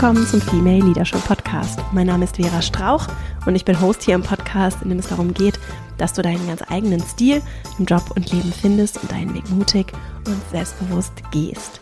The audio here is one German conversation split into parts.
willkommen zum Female Leadership Podcast. Mein Name ist Vera Strauch und ich bin Host hier im Podcast, in dem es darum geht, dass du deinen ganz eigenen Stil im Job und Leben findest und deinen Weg mutig und selbstbewusst gehst.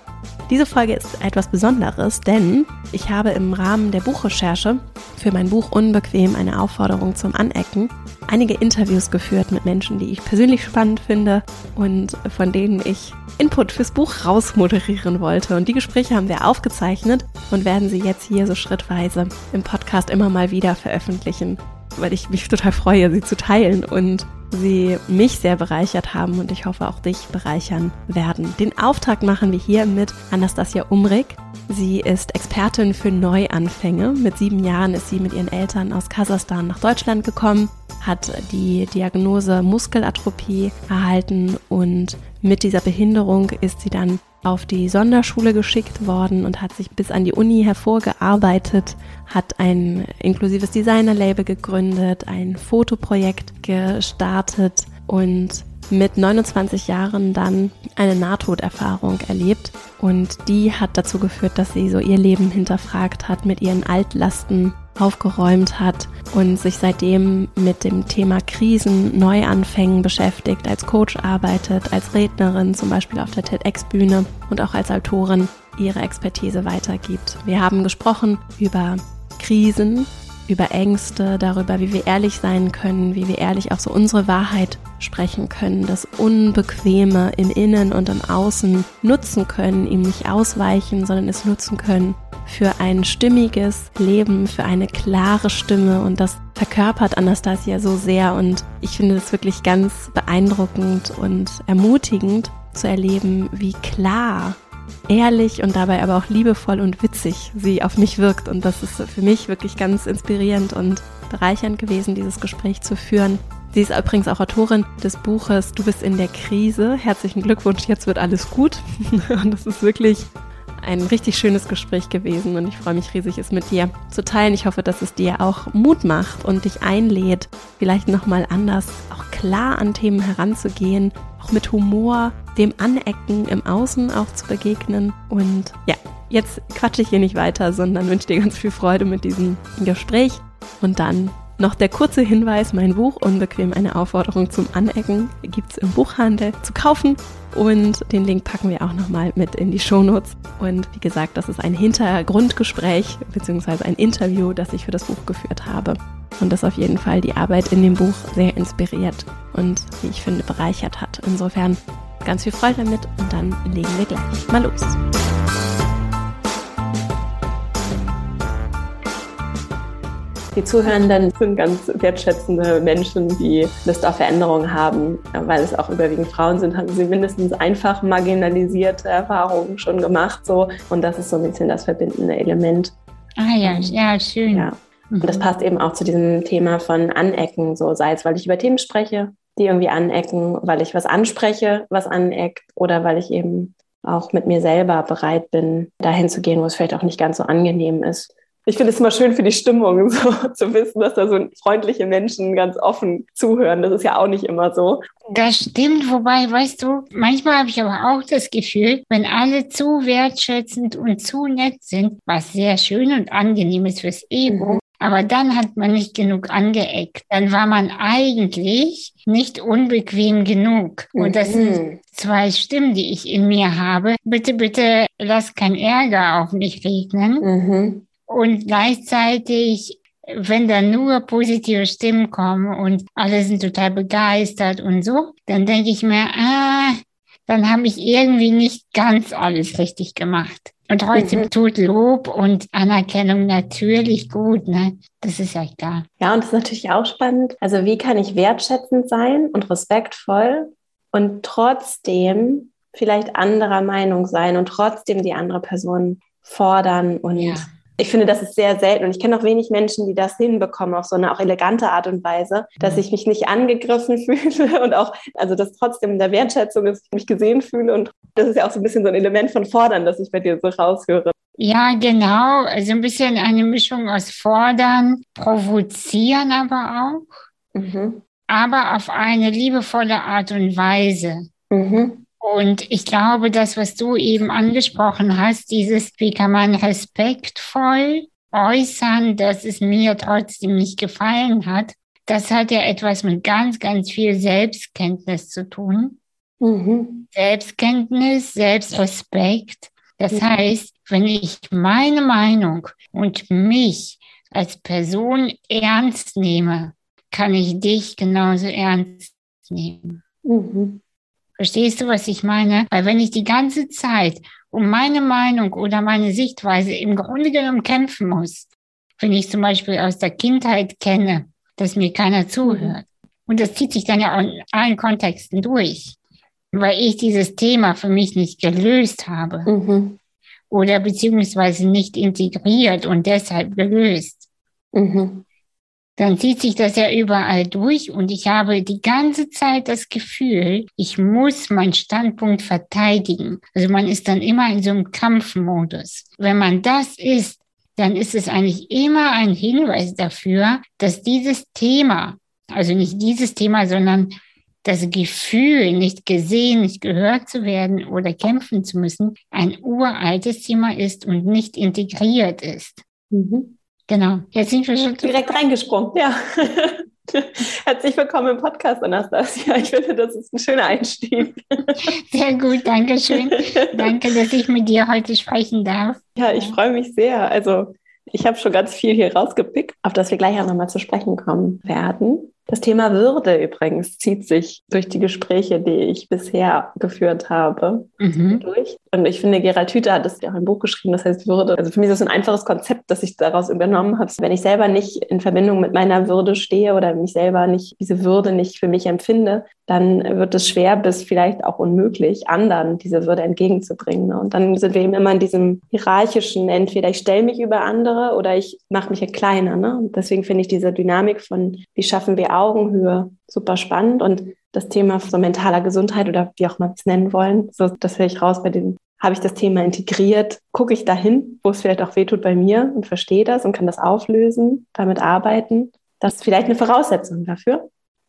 Diese Folge ist etwas Besonderes, denn ich habe im Rahmen der Buchrecherche für mein Buch Unbequem eine Aufforderung zum Anecken einige Interviews geführt mit Menschen, die ich persönlich spannend finde und von denen ich Input fürs Buch rausmoderieren wollte. Und die Gespräche haben wir aufgezeichnet und werden sie jetzt hier so schrittweise im Podcast immer mal wieder veröffentlichen, weil ich mich total freue, sie zu teilen und sie mich sehr bereichert haben und ich hoffe auch dich bereichern werden. Den Auftrag machen wir hier mit Anastasia Umrig. Sie ist Expertin für Neuanfänge. Mit sieben Jahren ist sie mit ihren Eltern aus Kasachstan nach Deutschland gekommen, hat die Diagnose Muskelatrophie erhalten und mit dieser Behinderung ist sie dann auf die Sonderschule geschickt worden und hat sich bis an die Uni hervorgearbeitet, hat ein inklusives Designerlabel gegründet, ein Fotoprojekt gestartet und mit 29 Jahren dann eine Nahtoderfahrung erlebt. Und die hat dazu geführt, dass sie so ihr Leben hinterfragt hat, mit ihren Altlasten aufgeräumt hat und sich seitdem mit dem Thema Krisen, Neuanfängen beschäftigt, als Coach arbeitet, als Rednerin zum Beispiel auf der TEDx-Bühne und auch als Autorin ihre Expertise weitergibt. Wir haben gesprochen über Krisen, über Ängste, darüber, wie wir ehrlich sein können, wie wir ehrlich auch so unsere Wahrheit sprechen können, das Unbequeme im Innen und im Außen nutzen können, ihm nicht ausweichen, sondern es nutzen können für ein stimmiges Leben, für eine klare Stimme und das verkörpert Anastasia so sehr und ich finde es wirklich ganz beeindruckend und ermutigend zu erleben, wie klar ehrlich und dabei aber auch liebevoll und witzig sie auf mich wirkt. Und das ist für mich wirklich ganz inspirierend und bereichernd gewesen, dieses Gespräch zu führen. Sie ist übrigens auch Autorin des Buches Du bist in der Krise. Herzlichen Glückwunsch, jetzt wird alles gut. Und das ist wirklich ein richtig schönes Gespräch gewesen und ich freue mich riesig, es mit dir zu teilen. Ich hoffe, dass es dir auch Mut macht und dich einlädt, vielleicht nochmal anders, auch klar an Themen heranzugehen, auch mit Humor, dem Anecken im Außen auch zu begegnen. Und ja, jetzt quatsche ich hier nicht weiter, sondern wünsche dir ganz viel Freude mit diesem Gespräch und dann noch der kurze Hinweis, mein Buch Unbequem eine Aufforderung zum Anecken gibt es im Buchhandel zu kaufen und den Link packen wir auch nochmal mit in die Shownotes. Und wie gesagt, das ist ein Hintergrundgespräch bzw. ein Interview, das ich für das Buch geführt habe und das auf jeden Fall die Arbeit in dem Buch sehr inspiriert und wie ich finde bereichert hat. Insofern ganz viel Freude damit und dann legen wir gleich mal los. Die Zuhörenden sind ganz wertschätzende Menschen, die Lust auf Veränderung haben. Weil es auch überwiegend Frauen sind, haben sie mindestens einfach marginalisierte Erfahrungen schon gemacht. So. Und das ist so ein bisschen das verbindende Element. Ah ja, ja, schön. Ja. Und das passt eben auch zu diesem Thema von Anecken, so sei es, weil ich über Themen spreche, die irgendwie anecken, weil ich was anspreche, was aneckt, oder weil ich eben auch mit mir selber bereit bin, dahin zu gehen, wo es vielleicht auch nicht ganz so angenehm ist ich finde es immer schön für die Stimmung, so zu wissen, dass da so freundliche Menschen ganz offen zuhören. Das ist ja auch nicht immer so. Das stimmt, wobei, weißt du, manchmal habe ich aber auch das Gefühl, wenn alle zu wertschätzend und zu nett sind, was sehr schön und angenehm ist fürs Ego, mhm. Aber dann hat man nicht genug angeeckt. Dann war man eigentlich nicht unbequem genug. Und das sind mhm. zwei Stimmen, die ich in mir habe. Bitte, bitte, lass kein Ärger auf mich regnen. Mhm. Und gleichzeitig, wenn da nur positive Stimmen kommen und alle sind total begeistert und so, dann denke ich mir, ah, dann habe ich irgendwie nicht ganz alles richtig gemacht. Und trotzdem mhm. tut Lob und Anerkennung natürlich gut, ne? Das ist ja klar. Ja, und das ist natürlich auch spannend. Also wie kann ich wertschätzend sein und respektvoll und trotzdem vielleicht anderer Meinung sein und trotzdem die andere Person fordern und ja ich finde, das ist sehr selten und ich kenne auch wenig Menschen, die das hinbekommen auf so eine auch elegante Art und Weise, dass mhm. ich mich nicht angegriffen fühle und auch, also dass trotzdem in der Wertschätzung ist, ich mich gesehen fühle und das ist ja auch so ein bisschen so ein Element von Fordern, das ich bei dir so raushöre. Ja, genau. Also ein bisschen eine Mischung aus Fordern, Provozieren aber auch, mhm. aber auf eine liebevolle Art und Weise. Mhm. Und ich glaube, das, was du eben angesprochen hast, dieses, wie kann man respektvoll äußern, dass es mir trotzdem nicht gefallen hat, das hat ja etwas mit ganz, ganz viel Selbstkenntnis zu tun. Mhm. Selbstkenntnis, Selbstrespekt. Das mhm. heißt, wenn ich meine Meinung und mich als Person ernst nehme, kann ich dich genauso ernst nehmen. Mhm. Verstehst du, was ich meine? Weil wenn ich die ganze Zeit um meine Meinung oder meine Sichtweise im Grunde genommen kämpfen muss, wenn ich zum Beispiel aus der Kindheit kenne, dass mir keiner zuhört. Und das zieht sich dann ja auch in allen Kontexten durch, weil ich dieses Thema für mich nicht gelöst habe mhm. oder beziehungsweise nicht integriert und deshalb gelöst. Mhm dann zieht sich das ja überall durch und ich habe die ganze Zeit das Gefühl, ich muss meinen Standpunkt verteidigen. Also man ist dann immer in so einem Kampfmodus. Wenn man das ist, dann ist es eigentlich immer ein Hinweis dafür, dass dieses Thema, also nicht dieses Thema, sondern das Gefühl, nicht gesehen, nicht gehört zu werden oder kämpfen zu müssen, ein uraltes Thema ist und nicht integriert ist. Mhm. Genau, jetzt sind wir schon direkt reingesprungen. Ja. Herzlich willkommen im Podcast, Anastasia. Ich finde, das ist ein schöner Einstieg. Sehr gut, danke schön. Danke, dass ich mit dir heute sprechen darf. Ja, ich freue mich sehr. Also, ich habe schon ganz viel hier rausgepickt, auf das wir gleich auch nochmal zu sprechen kommen werden. Das Thema Würde übrigens zieht sich durch die Gespräche, die ich bisher geführt habe, mhm. durch. Und ich finde, Gerald Hüther hat das ja auch ein Buch geschrieben, das heißt Würde. Also für mich ist das ein einfaches Konzept, das ich daraus übernommen habe. Wenn ich selber nicht in Verbindung mit meiner Würde stehe oder mich selber nicht, diese Würde nicht für mich empfinde, dann wird es schwer bis vielleicht auch unmöglich, anderen diese Würde entgegenzubringen. Und dann sind wir eben immer in diesem hierarchischen, entweder ich stelle mich über andere oder ich mache mich kleiner. Ne? Und deswegen finde ich diese Dynamik von, wie schaffen wir Augenhöhe super spannend und das Thema so mentaler Gesundheit oder wie auch mal es nennen wollen, so, das höre ich raus bei den habe ich das Thema integriert, gucke ich dahin, wo es vielleicht auch wehtut bei mir und verstehe das und kann das auflösen, damit arbeiten. Das ist vielleicht eine Voraussetzung dafür.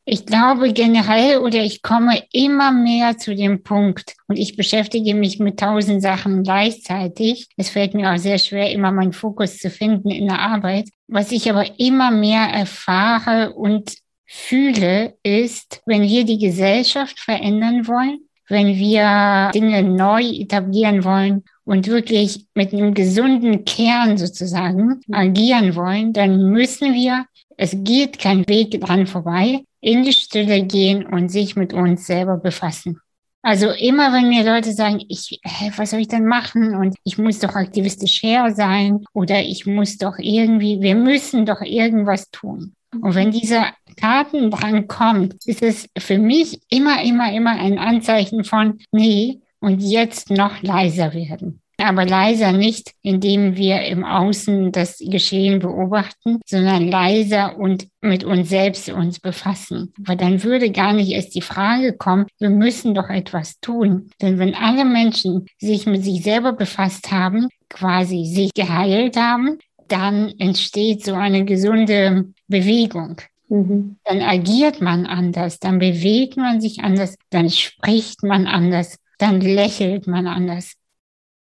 Ich glaube generell oder ich komme immer mehr zu dem Punkt und ich beschäftige mich mit tausend Sachen gleichzeitig. Es fällt mir auch sehr schwer, immer meinen Fokus zu finden in der Arbeit. Was ich aber immer mehr erfahre und fühle, ist, wenn wir die Gesellschaft verändern wollen, wenn wir Dinge neu etablieren wollen und wirklich mit einem gesunden Kern sozusagen agieren wollen, dann müssen wir, es geht kein Weg dran vorbei, in die Stille gehen und sich mit uns selber befassen. Also immer, wenn mir Leute sagen, ich, hä, was soll ich denn machen? Und ich muss doch aktivistisch her sein oder ich muss doch irgendwie, wir müssen doch irgendwas tun. Und wenn dieser Tatendrang kommt, ist es für mich immer, immer, immer ein Anzeichen von, nee, und jetzt noch leiser werden aber leiser nicht, indem wir im Außen das Geschehen beobachten, sondern leiser und mit uns selbst uns befassen. Weil dann würde gar nicht erst die Frage kommen, wir müssen doch etwas tun. Denn wenn alle Menschen sich mit sich selber befasst haben, quasi sich geheilt haben, dann entsteht so eine gesunde Bewegung. Mhm. Dann agiert man anders, dann bewegt man sich anders, dann spricht man anders, dann lächelt man anders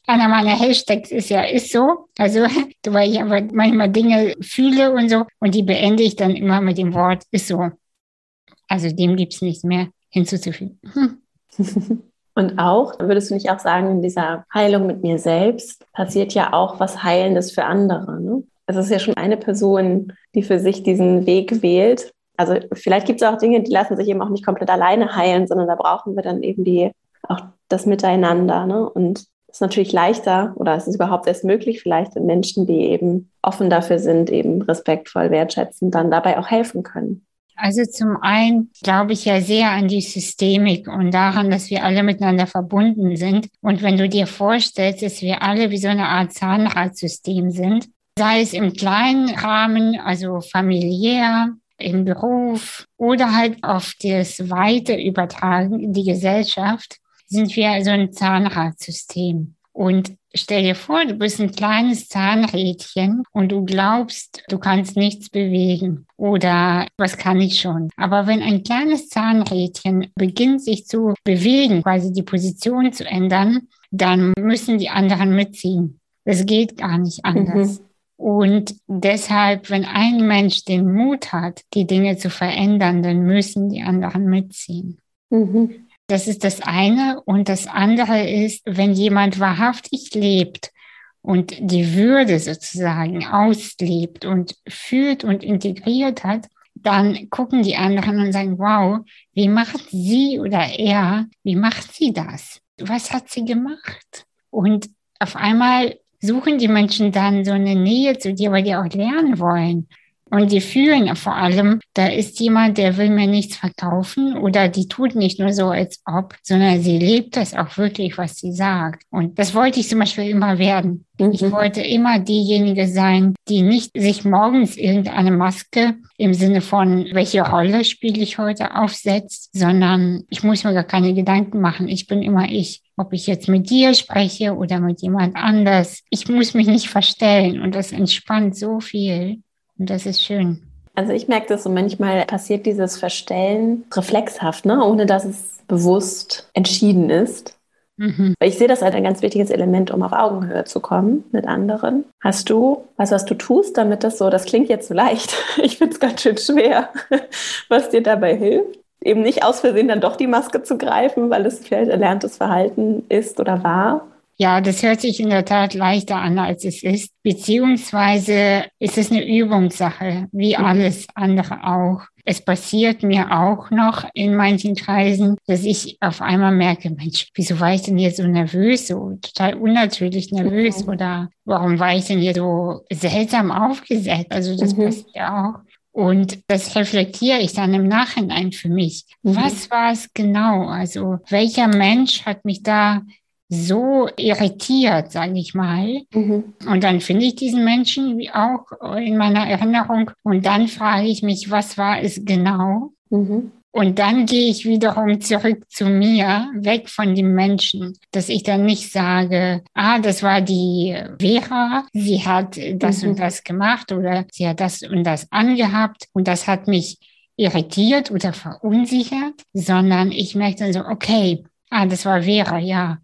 einer meiner Hashtags ist ja, ist so. Also, weil ich aber manchmal Dinge fühle und so. Und die beende ich dann immer mit dem Wort, ist so. Also, dem gibt es nichts mehr hinzuzufügen. Hm. Und auch, würdest du nicht auch sagen, in dieser Heilung mit mir selbst passiert ja auch was Heilendes für andere. Ne? Es ist ja schon eine Person, die für sich diesen Weg wählt. Also vielleicht gibt es auch Dinge, die lassen sich eben auch nicht komplett alleine heilen, sondern da brauchen wir dann eben die auch das Miteinander. Ne? Und ist natürlich leichter oder es ist überhaupt erst möglich, vielleicht in Menschen, die eben offen dafür sind, eben respektvoll, wertschätzend, dann dabei auch helfen können. Also zum einen glaube ich ja sehr an die Systemik und daran, dass wir alle miteinander verbunden sind. Und wenn du dir vorstellst, dass wir alle wie so eine Art Zahnradsystem sind, sei es im kleinen Rahmen, also familiär, im Beruf oder halt auf das Weite übertragen in die Gesellschaft, sind wir also ein Zahnradsystem. Und stell dir vor, du bist ein kleines Zahnrädchen und du glaubst, du kannst nichts bewegen oder was kann ich schon. Aber wenn ein kleines Zahnrädchen beginnt sich zu bewegen, quasi die Position zu ändern, dann müssen die anderen mitziehen. Das geht gar nicht anders. Mhm. Und deshalb, wenn ein Mensch den Mut hat, die Dinge zu verändern, dann müssen die anderen mitziehen. Mhm. Das ist das eine. Und das andere ist, wenn jemand wahrhaftig lebt und die Würde sozusagen auslebt und fühlt und integriert hat, dann gucken die anderen und sagen, wow, wie macht sie oder er, wie macht sie das? Was hat sie gemacht? Und auf einmal suchen die Menschen dann so eine Nähe zu dir, weil die auch lernen wollen. Und die fühlen vor allem, da ist jemand, der will mir nichts verkaufen oder die tut nicht nur so, als ob, sondern sie lebt das auch wirklich, was sie sagt. Und das wollte ich zum Beispiel immer werden. Mhm. Ich wollte immer diejenige sein, die nicht sich morgens irgendeine Maske im Sinne von, welche Rolle spiele ich heute aufsetzt, sondern ich muss mir gar keine Gedanken machen. Ich bin immer ich. Ob ich jetzt mit dir spreche oder mit jemand anders. Ich muss mich nicht verstellen und das entspannt so viel. Und das ist schön. Also ich merke das so manchmal passiert dieses Verstellen reflexhaft, ne? ohne dass es bewusst entschieden ist. Mhm. Ich sehe das als ein ganz wichtiges Element, um auf Augenhöhe zu kommen mit anderen. Hast du was, was du tust, damit das so, das klingt jetzt so leicht, ich finde es ganz schön schwer, was dir dabei hilft? Eben nicht aus Versehen dann doch die Maske zu greifen, weil es vielleicht erlerntes Verhalten ist oder war, ja, das hört sich in der Tat leichter an, als es ist. Beziehungsweise ist es eine Übungssache, wie alles andere auch. Es passiert mir auch noch in manchen Kreisen, dass ich auf einmal merke, Mensch, wieso war ich denn hier so nervös, so total unnatürlich nervös mhm. oder warum war ich denn hier so seltsam aufgesetzt? Also das mhm. passiert auch. Und das reflektiere ich dann im Nachhinein für mich. Mhm. Was war es genau? Also welcher Mensch hat mich da so irritiert, sage ich mal. Mhm. Und dann finde ich diesen Menschen wie auch in meiner Erinnerung und dann frage ich mich, was war es genau? Mhm. Und dann gehe ich wiederum zurück zu mir, weg von dem Menschen, dass ich dann nicht sage, ah, das war die Vera, sie hat das mhm. und das gemacht oder sie hat das und das angehabt und das hat mich irritiert oder verunsichert, sondern ich merke dann so, okay, ah, das war Vera, ja.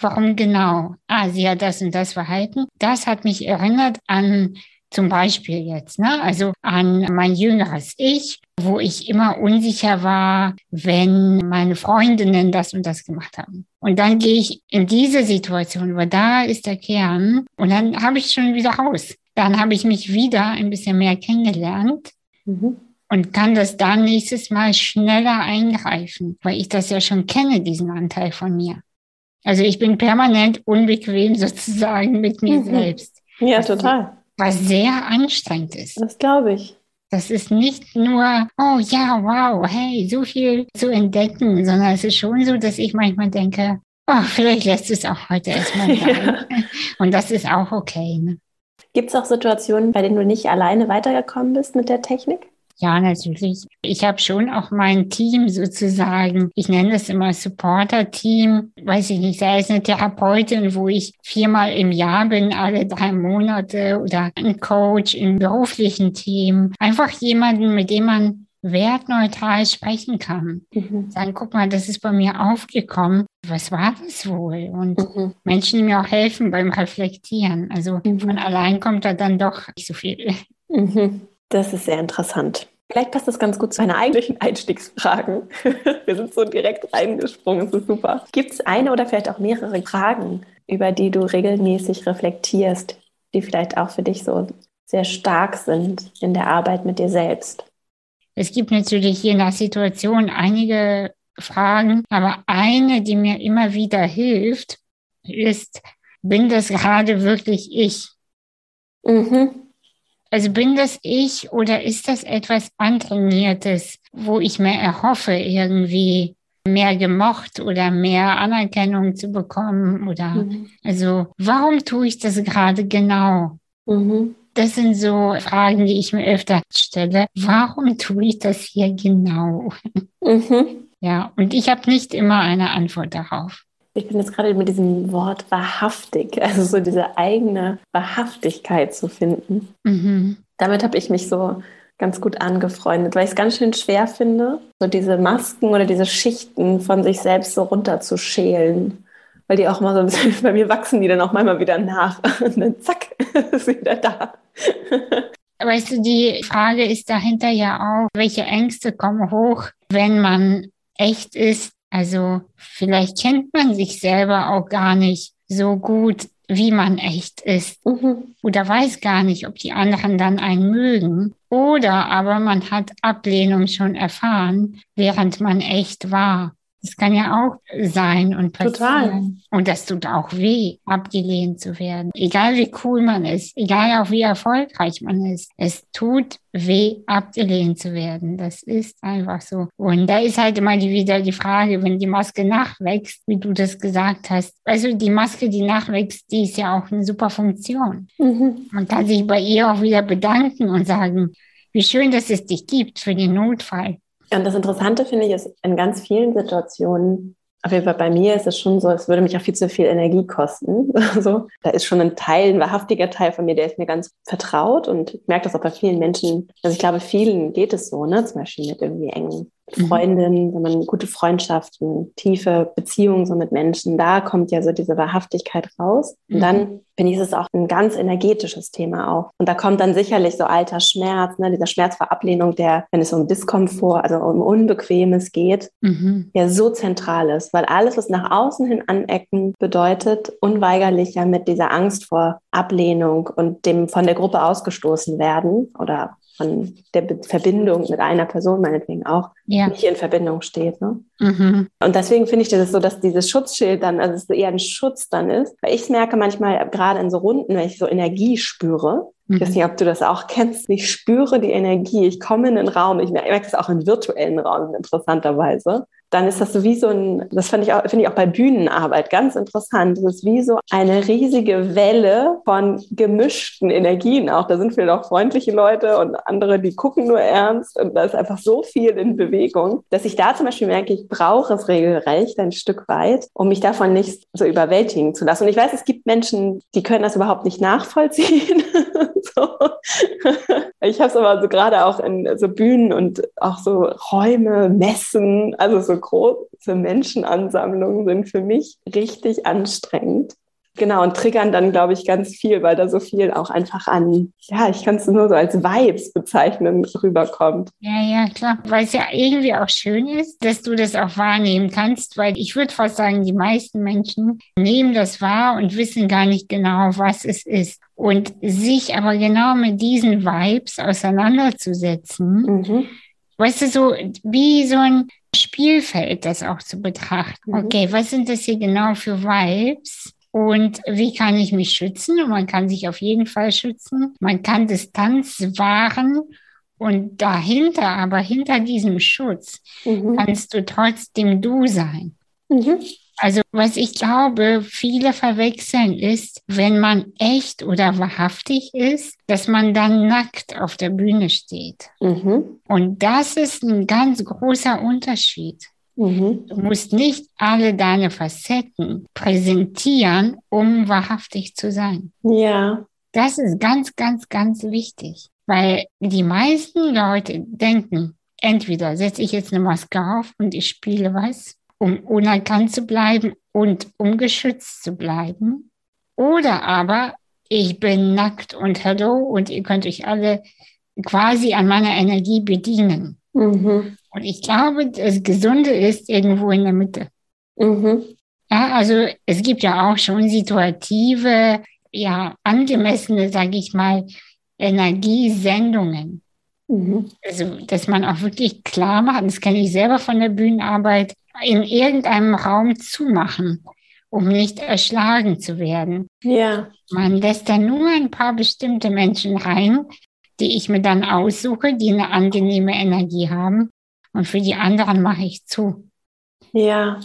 Warum genau? Ah, sie hat das und das Verhalten. Das hat mich erinnert an zum Beispiel jetzt, ne? also an mein jüngeres Ich, wo ich immer unsicher war, wenn meine Freundinnen das und das gemacht haben. Und dann gehe ich in diese Situation, weil da ist der Kern und dann habe ich schon wieder raus. Dann habe ich mich wieder ein bisschen mehr kennengelernt. Mhm und kann das dann nächstes Mal schneller eingreifen, weil ich das ja schon kenne, diesen Anteil von mir. Also ich bin permanent unbequem sozusagen mit mir mhm. selbst. Ja, was, total. Was sehr anstrengend ist. Das glaube ich. Das ist nicht nur, oh ja, wow, hey, so viel zu entdecken, sondern es ist schon so, dass ich manchmal denke, oh, vielleicht lässt es auch heute erstmal sein. ja. Und das ist auch okay. Ne? Gibt es auch Situationen, bei denen du nicht alleine weitergekommen bist mit der Technik? Ja, natürlich. Ich habe schon auch mein Team sozusagen, ich nenne das immer Supporter-Team, weiß ich nicht, sei es eine Therapeutin, wo ich viermal im Jahr bin, alle drei Monate oder ein Coach im beruflichen Team. Einfach jemanden, mit dem man wertneutral sprechen kann. Mhm. Sagen, guck mal, das ist bei mir aufgekommen. Was war das wohl? Und mhm. Menschen, die mir auch helfen beim Reflektieren. Also mhm. von allein kommt da dann doch nicht so viel. Mhm. Das ist sehr interessant. Vielleicht passt das ganz gut zu einer eigentlichen Einstiegsfragen. Wir sind so direkt reingesprungen, das ist super. Gibt es eine oder vielleicht auch mehrere Fragen, über die du regelmäßig reflektierst, die vielleicht auch für dich so sehr stark sind in der Arbeit mit dir selbst? Es gibt natürlich je nach Situation einige Fragen, aber eine, die mir immer wieder hilft, ist, bin das gerade wirklich ich? Mhm. Also bin das ich oder ist das etwas Antrainiertes, wo ich mir erhoffe, irgendwie mehr gemocht oder mehr Anerkennung zu bekommen? Oder mhm. also warum tue ich das gerade genau? Mhm. Das sind so Fragen, die ich mir öfter stelle. Warum tue ich das hier genau? Mhm. Ja, und ich habe nicht immer eine Antwort darauf. Ich bin jetzt gerade mit diesem Wort wahrhaftig, also so diese eigene Wahrhaftigkeit zu finden. Mhm. Damit habe ich mich so ganz gut angefreundet, weil ich es ganz schön schwer finde, so diese Masken oder diese Schichten von sich selbst so runterzuschälen. Weil die auch mal so ein bisschen, bei mir wachsen die dann auch manchmal wieder nach. Und dann zack, ist wieder da. Weißt du, die Frage ist dahinter ja auch, welche Ängste kommen hoch, wenn man echt ist. Also vielleicht kennt man sich selber auch gar nicht so gut, wie man echt ist. Mhm. Oder weiß gar nicht, ob die anderen dann einen mögen. Oder aber man hat Ablehnung schon erfahren, während man echt war. Das kann ja auch sein und passieren. Total. Und das tut auch weh, abgelehnt zu werden. Egal wie cool man ist, egal auch wie erfolgreich man ist. Es tut weh, abgelehnt zu werden. Das ist einfach so. Und da ist halt immer wieder die Frage, wenn die Maske nachwächst, wie du das gesagt hast. Also die Maske, die nachwächst, die ist ja auch eine super Funktion. Mhm. Man kann sich bei ihr auch wieder bedanken und sagen, wie schön, dass es dich gibt für den Notfall. Und das Interessante finde ich ist, in ganz vielen Situationen, auf jeden Fall bei mir ist es schon so, es würde mich auch viel zu viel Energie kosten. Also, da ist schon ein Teil, ein wahrhaftiger Teil von mir, der ist mir ganz vertraut und ich merke das auch bei vielen Menschen. Also ich glaube, vielen geht es so, ne? Zum Beispiel mit irgendwie engen Mhm. Freundin, wenn man gute Freundschaften, tiefe Beziehungen so mit Menschen, da kommt ja so diese Wahrhaftigkeit raus. Und dann mhm. finde ich, ist es auch ein ganz energetisches Thema auch. Und da kommt dann sicherlich so alter Schmerz, ne, dieser Schmerz vor Ablehnung, der, wenn es um Diskomfort, also um Unbequemes geht, mhm. ja so zentral ist, weil alles, was nach außen hin anecken, bedeutet unweigerlich ja mit dieser Angst vor Ablehnung und dem von der Gruppe ausgestoßen werden oder von der Verbindung mit einer Person meinetwegen auch ja. nicht in Verbindung steht. Ne? Mhm. Und deswegen finde ich das so, dass dieses Schutzschild dann, also es eher ein Schutz dann ist, weil ich merke manchmal gerade in so Runden, wenn ich so Energie spüre, ich weiß mhm. nicht, ob du das auch kennst. Ich spüre die Energie. Ich komme in den Raum. Ich merke es auch in virtuellen Raum interessanterweise dann ist das so wie so ein, das finde ich, auch, finde ich auch bei Bühnenarbeit ganz interessant. Das ist wie so eine riesige Welle von gemischten Energien auch. Da sind vielleicht auch freundliche Leute und andere, die gucken nur ernst und da ist einfach so viel in Bewegung, dass ich da zum Beispiel merke, ich brauche es regelrecht ein Stück weit, um mich davon nicht so überwältigen zu lassen. Und ich weiß, es gibt Menschen, die können das überhaupt nicht nachvollziehen. so. Ich habe es aber so gerade auch in so Bühnen und auch so Räume, Messen, also so große Menschenansammlungen sind für mich richtig anstrengend. Genau, und triggern dann, glaube ich, ganz viel, weil da so viel auch einfach an, ja, ich kann es nur so als Vibes bezeichnen, rüberkommt. Ja, ja, klar. Weil es ja irgendwie auch schön ist, dass du das auch wahrnehmen kannst, weil ich würde fast sagen, die meisten Menschen nehmen das wahr und wissen gar nicht genau, was es ist. Und sich aber genau mit diesen Vibes auseinanderzusetzen, mhm. weißt du, so wie so ein Spielfeld das auch zu betrachten. Mhm. Okay, was sind das hier genau für Vibes? Und wie kann ich mich schützen? Und man kann sich auf jeden Fall schützen. Man kann Distanz wahren. Und dahinter, aber hinter diesem Schutz, mhm. kannst du trotzdem du sein. Mhm. Also was ich glaube, viele verwechseln ist, wenn man echt oder wahrhaftig ist, dass man dann nackt auf der Bühne steht. Mhm. Und das ist ein ganz großer Unterschied. Mhm. Du musst nicht alle deine Facetten präsentieren, um wahrhaftig zu sein. Ja. Das ist ganz, ganz, ganz wichtig, weil die meisten Leute denken, entweder setze ich jetzt eine Maske auf und ich spiele was um unerkannt zu bleiben und um geschützt zu bleiben. Oder aber ich bin nackt und hallo und ihr könnt euch alle quasi an meiner Energie bedienen. Mhm. Und ich glaube, das Gesunde ist irgendwo in der Mitte. Mhm. Ja, also es gibt ja auch schon situative, ja, angemessene, sage ich mal, Energiesendungen. Mhm. Also, dass man auch wirklich klar macht, das kenne ich selber von der Bühnenarbeit, in irgendeinem Raum zumachen, um nicht erschlagen zu werden. Ja. Man lässt da nur ein paar bestimmte Menschen rein, die ich mir dann aussuche, die eine angenehme Energie haben. Und für die anderen mache ich zu. Ja.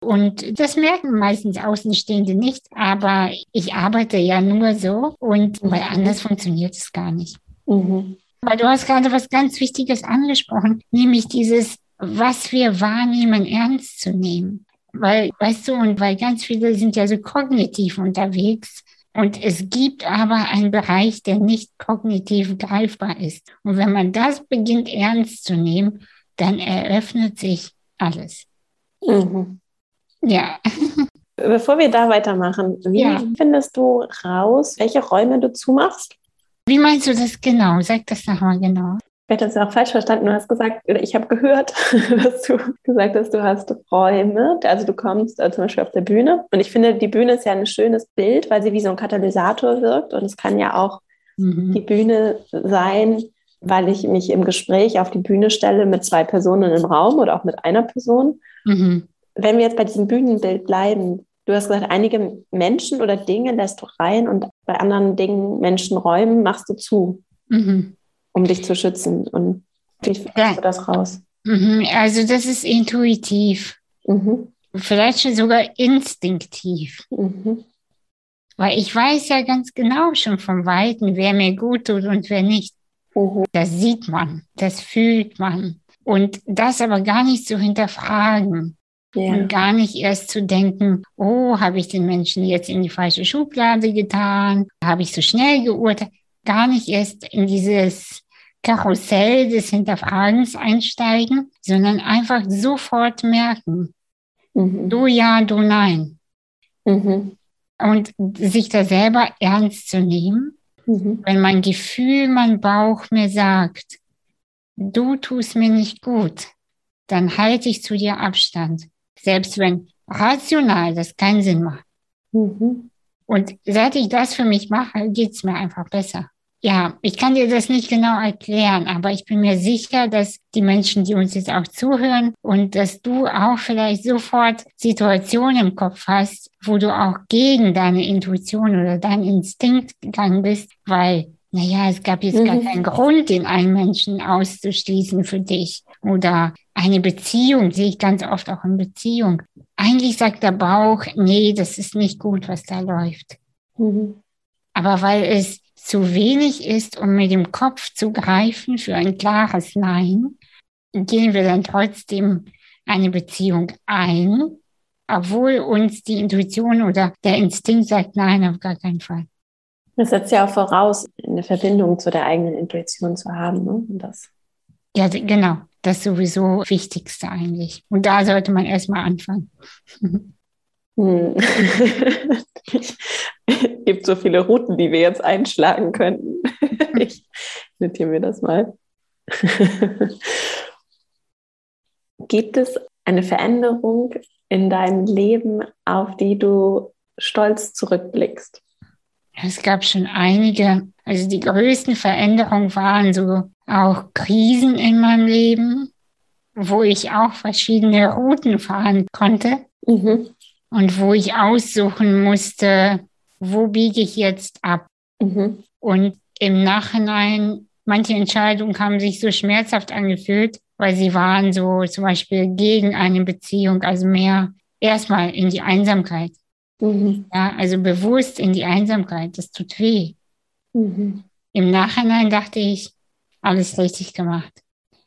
Und das merken meistens Außenstehende nicht, aber ich arbeite ja nur so und weil anders funktioniert es gar nicht. Mhm. Weil du hast gerade was ganz Wichtiges angesprochen, nämlich dieses was wir wahrnehmen, ernst zu nehmen. Weil, weißt du, und weil ganz viele sind ja so kognitiv unterwegs. Und es gibt aber einen Bereich, der nicht kognitiv greifbar ist. Und wenn man das beginnt ernst zu nehmen, dann eröffnet sich alles. Mhm. Ja. Bevor wir da weitermachen, wie ja. findest du raus, welche Räume du zumachst? Wie meinst du das genau? Sag das nochmal genau. Ich habe das ja auch falsch verstanden. Du hast gesagt, oder ich habe gehört, dass du gesagt hast, du hast Räume. Also du kommst also zum Beispiel auf der Bühne. Und ich finde, die Bühne ist ja ein schönes Bild, weil sie wie so ein Katalysator wirkt. Und es kann ja auch mhm. die Bühne sein, weil ich mich im Gespräch auf die Bühne stelle mit zwei Personen im Raum oder auch mit einer Person. Mhm. Wenn wir jetzt bei diesem Bühnenbild bleiben, du hast gesagt, einige Menschen oder Dinge lässt du rein und bei anderen Dingen, Menschen, Räumen machst du zu. Mhm um dich zu schützen. Und wie findest ja. du das raus? Mhm, also das ist intuitiv. Mhm. Vielleicht schon sogar instinktiv. Mhm. Weil ich weiß ja ganz genau schon vom Weiten, wer mir gut tut und wer nicht. Mhm. Das sieht man, das fühlt man. Und das aber gar nicht zu hinterfragen. Ja. Und gar nicht erst zu denken, oh, habe ich den Menschen jetzt in die falsche Schublade getan? Habe ich so schnell geurteilt? Gar nicht erst in dieses Karussell des Hinterfragens einsteigen, sondern einfach sofort merken, mhm. du ja, du nein. Mhm. Und sich da selber ernst zu nehmen, mhm. wenn mein Gefühl, mein Bauch mir sagt, du tust mir nicht gut, dann halte ich zu dir Abstand, selbst wenn rational das keinen Sinn macht. Mhm. Und seit ich das für mich mache, geht's mir einfach besser. Ja, ich kann dir das nicht genau erklären, aber ich bin mir sicher, dass die Menschen, die uns jetzt auch zuhören und dass du auch vielleicht sofort Situationen im Kopf hast, wo du auch gegen deine Intuition oder deinen Instinkt gegangen bist, weil, naja, es gab jetzt mhm. gar keinen Grund, den einen Menschen auszuschließen für dich oder eine Beziehung, sehe ich ganz oft auch in Beziehung. Eigentlich sagt der Bauch, nee, das ist nicht gut, was da läuft. Mhm. Aber weil es zu wenig ist, um mit dem Kopf zu greifen für ein klares Nein, gehen wir dann trotzdem eine Beziehung ein, obwohl uns die Intuition oder der Instinkt sagt, nein, auf gar keinen Fall. Das setzt ja auch voraus, eine Verbindung zu der eigenen Intuition zu haben. Ne? Und das. Ja, genau. Das ist sowieso Wichtigste eigentlich. Und da sollte man erstmal anfangen. Hm. Es gibt so viele Routen, die wir jetzt einschlagen könnten. Ich notiere mir das mal. Gibt es eine Veränderung in deinem Leben, auf die du stolz zurückblickst? Es gab schon einige. Also die größten Veränderungen waren so auch Krisen in meinem Leben, wo ich auch verschiedene Routen fahren konnte. Mhm und wo ich aussuchen musste, wo biege ich jetzt ab. Mhm. Und im Nachhinein, manche Entscheidungen haben sich so schmerzhaft angefühlt, weil sie waren so zum Beispiel gegen eine Beziehung, also mehr erstmal in die Einsamkeit. Mhm. Ja, also bewusst in die Einsamkeit, das tut weh. Mhm. Im Nachhinein dachte ich, alles richtig gemacht.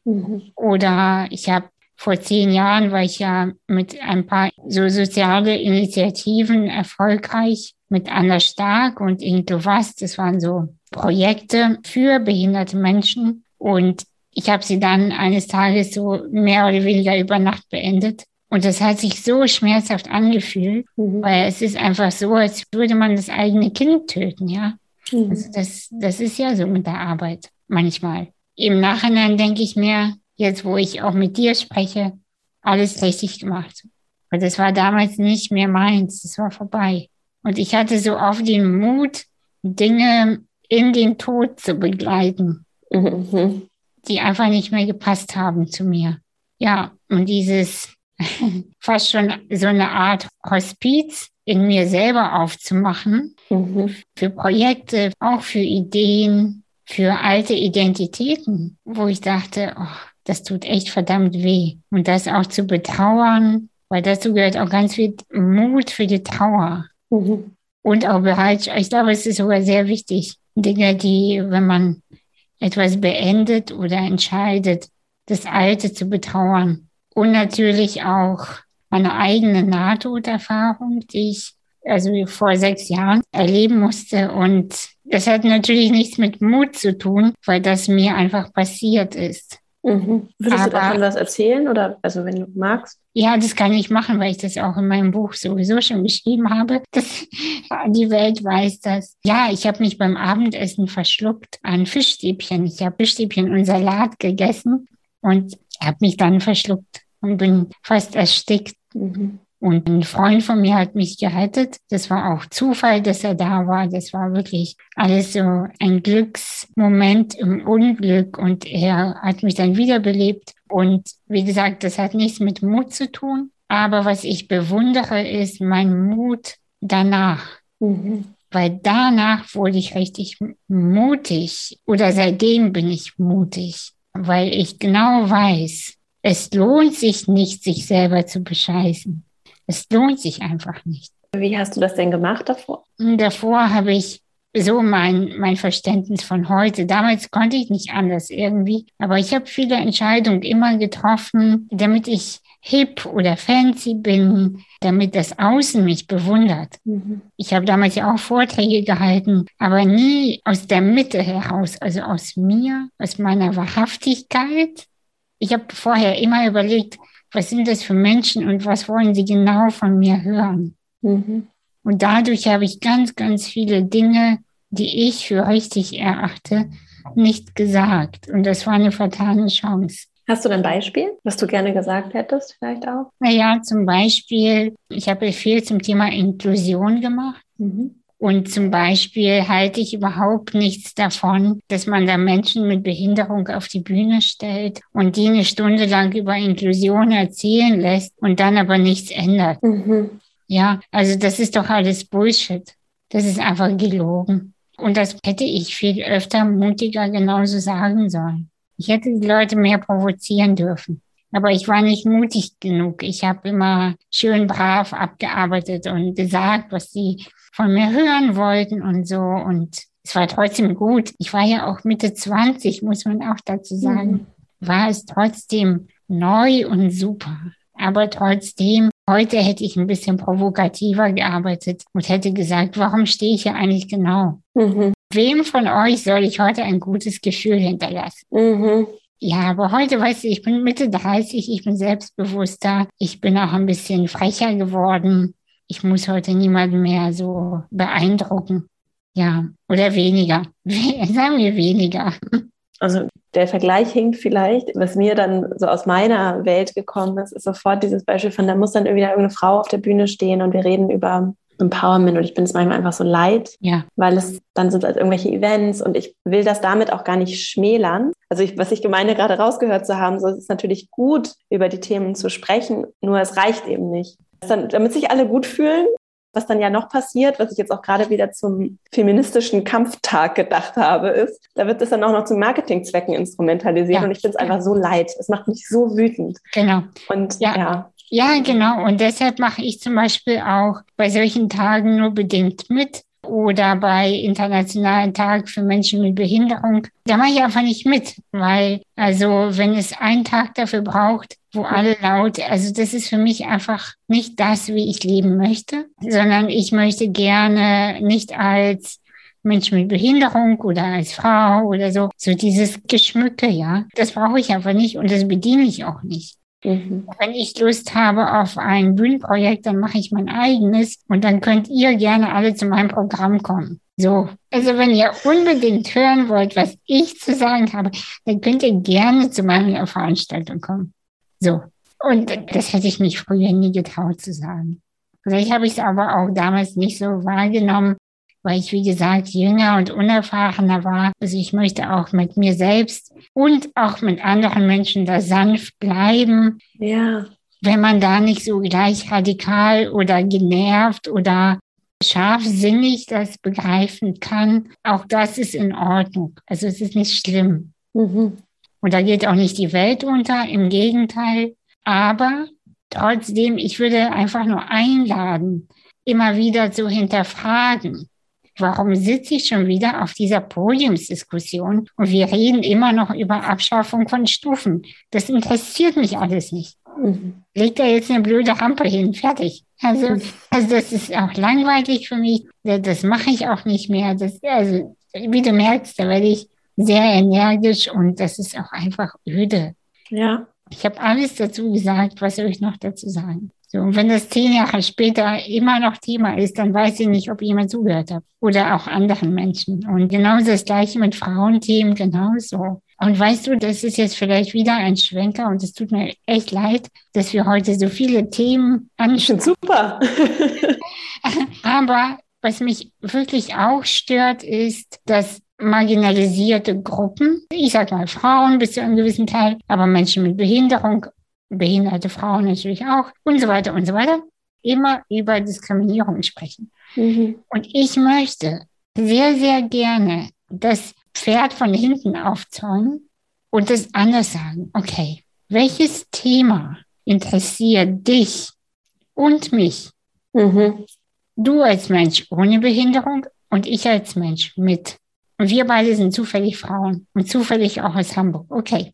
Mhm. Oder ich habe vor zehn Jahren war ich ja mit ein paar so soziale Initiativen erfolgreich mit Anna Stark und Inke Was. Das waren so Projekte für behinderte Menschen. Und ich habe sie dann eines Tages so mehr oder weniger über Nacht beendet. Und das hat sich so schmerzhaft angefühlt, mhm. weil es ist einfach so, als würde man das eigene Kind töten, ja. Mhm. Also das, das ist ja so mit der Arbeit manchmal. Im Nachhinein denke ich mir, jetzt wo ich auch mit dir spreche, alles richtig gemacht. Und das war damals nicht mehr meins, das war vorbei. Und ich hatte so oft den Mut, Dinge in den Tod zu begleiten, mhm. die einfach nicht mehr gepasst haben zu mir. Ja, und dieses fast schon so eine Art Hospiz in mir selber aufzumachen, mhm. für Projekte, auch für Ideen, für alte Identitäten, wo ich dachte, oh, das tut echt verdammt weh. Und das auch zu betrauern, weil dazu gehört auch ganz viel Mut für die Trauer. Mhm. Und auch Bereitschaft. Ich glaube, es ist sogar sehr wichtig. Dinge, die, wenn man etwas beendet oder entscheidet, das Alte zu betrauern. Und natürlich auch meine eigene Nahtoderfahrung, die ich also vor sechs Jahren erleben musste. Und das hat natürlich nichts mit Mut zu tun, weil das mir einfach passiert ist. Mhm. Würdest Aber, du davon was erzählen oder also wenn du magst? Ja, das kann ich machen, weil ich das auch in meinem Buch sowieso schon geschrieben habe. Das, die Welt weiß das. Ja, ich habe mich beim Abendessen verschluckt an Fischstäbchen. Ich habe Fischstäbchen und Salat gegessen und habe mich dann verschluckt und bin fast erstickt. Mhm. Und ein Freund von mir hat mich gerettet. Das war auch Zufall, dass er da war. Das war wirklich alles so ein Glücksmoment im Unglück. Und er hat mich dann wiederbelebt. Und wie gesagt, das hat nichts mit Mut zu tun. Aber was ich bewundere, ist mein Mut danach. Mhm. Weil danach wurde ich richtig mutig. Oder seitdem bin ich mutig. Weil ich genau weiß, es lohnt sich nicht, sich selber zu bescheißen. Es lohnt sich einfach nicht. Wie hast du das denn gemacht davor? Davor habe ich so mein, mein Verständnis von heute. Damals konnte ich nicht anders irgendwie, aber ich habe viele Entscheidungen immer getroffen, damit ich hip oder fancy bin, damit das Außen mich bewundert. Mhm. Ich habe damals ja auch Vorträge gehalten, aber nie aus der Mitte heraus, also aus mir, aus meiner Wahrhaftigkeit. Ich habe vorher immer überlegt, was sind das für Menschen und was wollen sie genau von mir hören. Mhm. Und dadurch habe ich ganz, ganz viele Dinge, die ich für richtig erachte, nicht gesagt. Und das war eine vertane Chance. Hast du ein Beispiel, was du gerne gesagt hättest, vielleicht auch? Naja, zum Beispiel, ich habe viel zum Thema Inklusion gemacht. Mhm. Und zum Beispiel halte ich überhaupt nichts davon, dass man da Menschen mit Behinderung auf die Bühne stellt und die eine Stunde lang über Inklusion erzählen lässt und dann aber nichts ändert. Mhm. Ja, also das ist doch alles Bullshit. Das ist einfach gelogen. Und das hätte ich viel öfter mutiger genauso sagen sollen. Ich hätte die Leute mehr provozieren dürfen. Aber ich war nicht mutig genug. Ich habe immer schön brav abgearbeitet und gesagt, was sie von mir hören wollten und so. Und es war trotzdem gut. Ich war ja auch Mitte 20, muss man auch dazu sagen. Mhm. War es trotzdem neu und super. Aber trotzdem, heute hätte ich ein bisschen provokativer gearbeitet und hätte gesagt, warum stehe ich hier eigentlich genau? Mhm. Wem von euch soll ich heute ein gutes Gefühl hinterlassen? Mhm. Ja, aber heute, weißt du, ich bin Mitte 30, ich bin selbstbewusster, ich bin auch ein bisschen frecher geworden ich muss heute niemanden mehr so beeindrucken. Ja, oder weniger. Sagen wir weniger. Also der Vergleich hinkt vielleicht, was mir dann so aus meiner Welt gekommen ist, ist sofort dieses Beispiel von, da muss dann irgendwie irgendeine Frau auf der Bühne stehen und wir reden über Empowerment und ich bin es manchmal einfach so leid, ja. weil es dann sind als irgendwelche Events und ich will das damit auch gar nicht schmälern. Also ich, was ich gemeine gerade rausgehört zu haben, so es ist natürlich gut, über die Themen zu sprechen, nur es reicht eben nicht. Dann, damit sich alle gut fühlen, was dann ja noch passiert, was ich jetzt auch gerade wieder zum feministischen Kampftag gedacht habe, ist, da wird es dann auch noch zu Marketingzwecken instrumentalisiert ja. und ich finde es einfach so leid. Es macht mich so wütend. Genau. Und ja. ja. Ja, genau. Und deshalb mache ich zum Beispiel auch bei solchen Tagen nur bedingt mit oder bei Internationalen Tag für Menschen mit Behinderung. Da mache ich einfach nicht mit, weil also wenn es einen Tag dafür braucht, wo alle laut, also das ist für mich einfach nicht das, wie ich leben möchte, sondern ich möchte gerne nicht als Mensch mit Behinderung oder als Frau oder so, so dieses Geschmücke, ja, das brauche ich einfach nicht und das bediene ich auch nicht. Mhm. Wenn ich Lust habe auf ein Bühnenprojekt, dann mache ich mein eigenes und dann könnt ihr gerne alle zu meinem Programm kommen. So, also wenn ihr unbedingt hören wollt, was ich zu sagen habe, dann könnt ihr gerne zu meiner Veranstaltung kommen. So. Und das hätte ich mich früher nie getraut zu sagen. Vielleicht habe ich es aber auch damals nicht so wahrgenommen, weil ich, wie gesagt, jünger und unerfahrener war. Also ich möchte auch mit mir selbst und auch mit anderen Menschen da sanft bleiben. Ja. Wenn man da nicht so gleich radikal oder genervt oder scharfsinnig das begreifen kann, auch das ist in Ordnung. Also es ist nicht schlimm. Mhm. Und da geht auch nicht die Welt unter, im Gegenteil. Aber trotzdem, ich würde einfach nur einladen, immer wieder zu hinterfragen. Warum sitze ich schon wieder auf dieser Podiumsdiskussion und wir reden immer noch über Abschaffung von Stufen? Das interessiert mich alles nicht. Mhm. leg da jetzt eine blöde Rampe hin, fertig. Also, also das ist auch langweilig für mich. Das mache ich auch nicht mehr. Das, also, wie du merkst, da werde ich sehr energisch und das ist auch einfach öde. Ja. Ich habe alles dazu gesagt. Was soll ich noch dazu sagen? So, und wenn das zehn Jahre später immer noch Thema ist, dann weiß ich nicht, ob jemand zugehört hat. Oder auch anderen Menschen. Und genauso das Gleiche mit Frauenthemen, genauso. Und weißt du, das ist jetzt vielleicht wieder ein Schwenker und es tut mir echt leid, dass wir heute so viele Themen anschauen. Super. Aber was mich wirklich auch stört, ist, dass marginalisierte Gruppen, ich sag mal Frauen bis zu einem gewissen Teil, aber Menschen mit Behinderung behinderte Frauen natürlich auch und so weiter und so weiter, immer über Diskriminierung sprechen. Mhm. Und ich möchte sehr, sehr gerne das Pferd von hinten aufzäumen und das anders sagen. Okay, welches Thema interessiert dich und mich? Mhm. Du als Mensch ohne Behinderung und ich als Mensch mit. Und wir beide sind zufällig Frauen und zufällig auch aus Hamburg. Okay.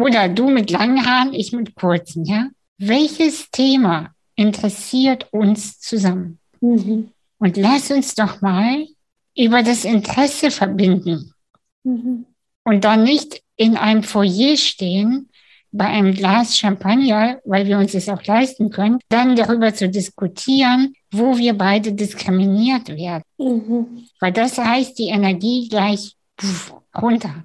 Oder du mit langen Haaren, ich mit kurzen, ja? Welches Thema interessiert uns zusammen? Mhm. Und lass uns doch mal über das Interesse verbinden. Mhm. Und dann nicht in einem Foyer stehen, bei einem Glas Champagner, weil wir uns das auch leisten können, dann darüber zu diskutieren, wo wir beide diskriminiert werden. Mhm. Weil das heißt, die Energie gleich runter.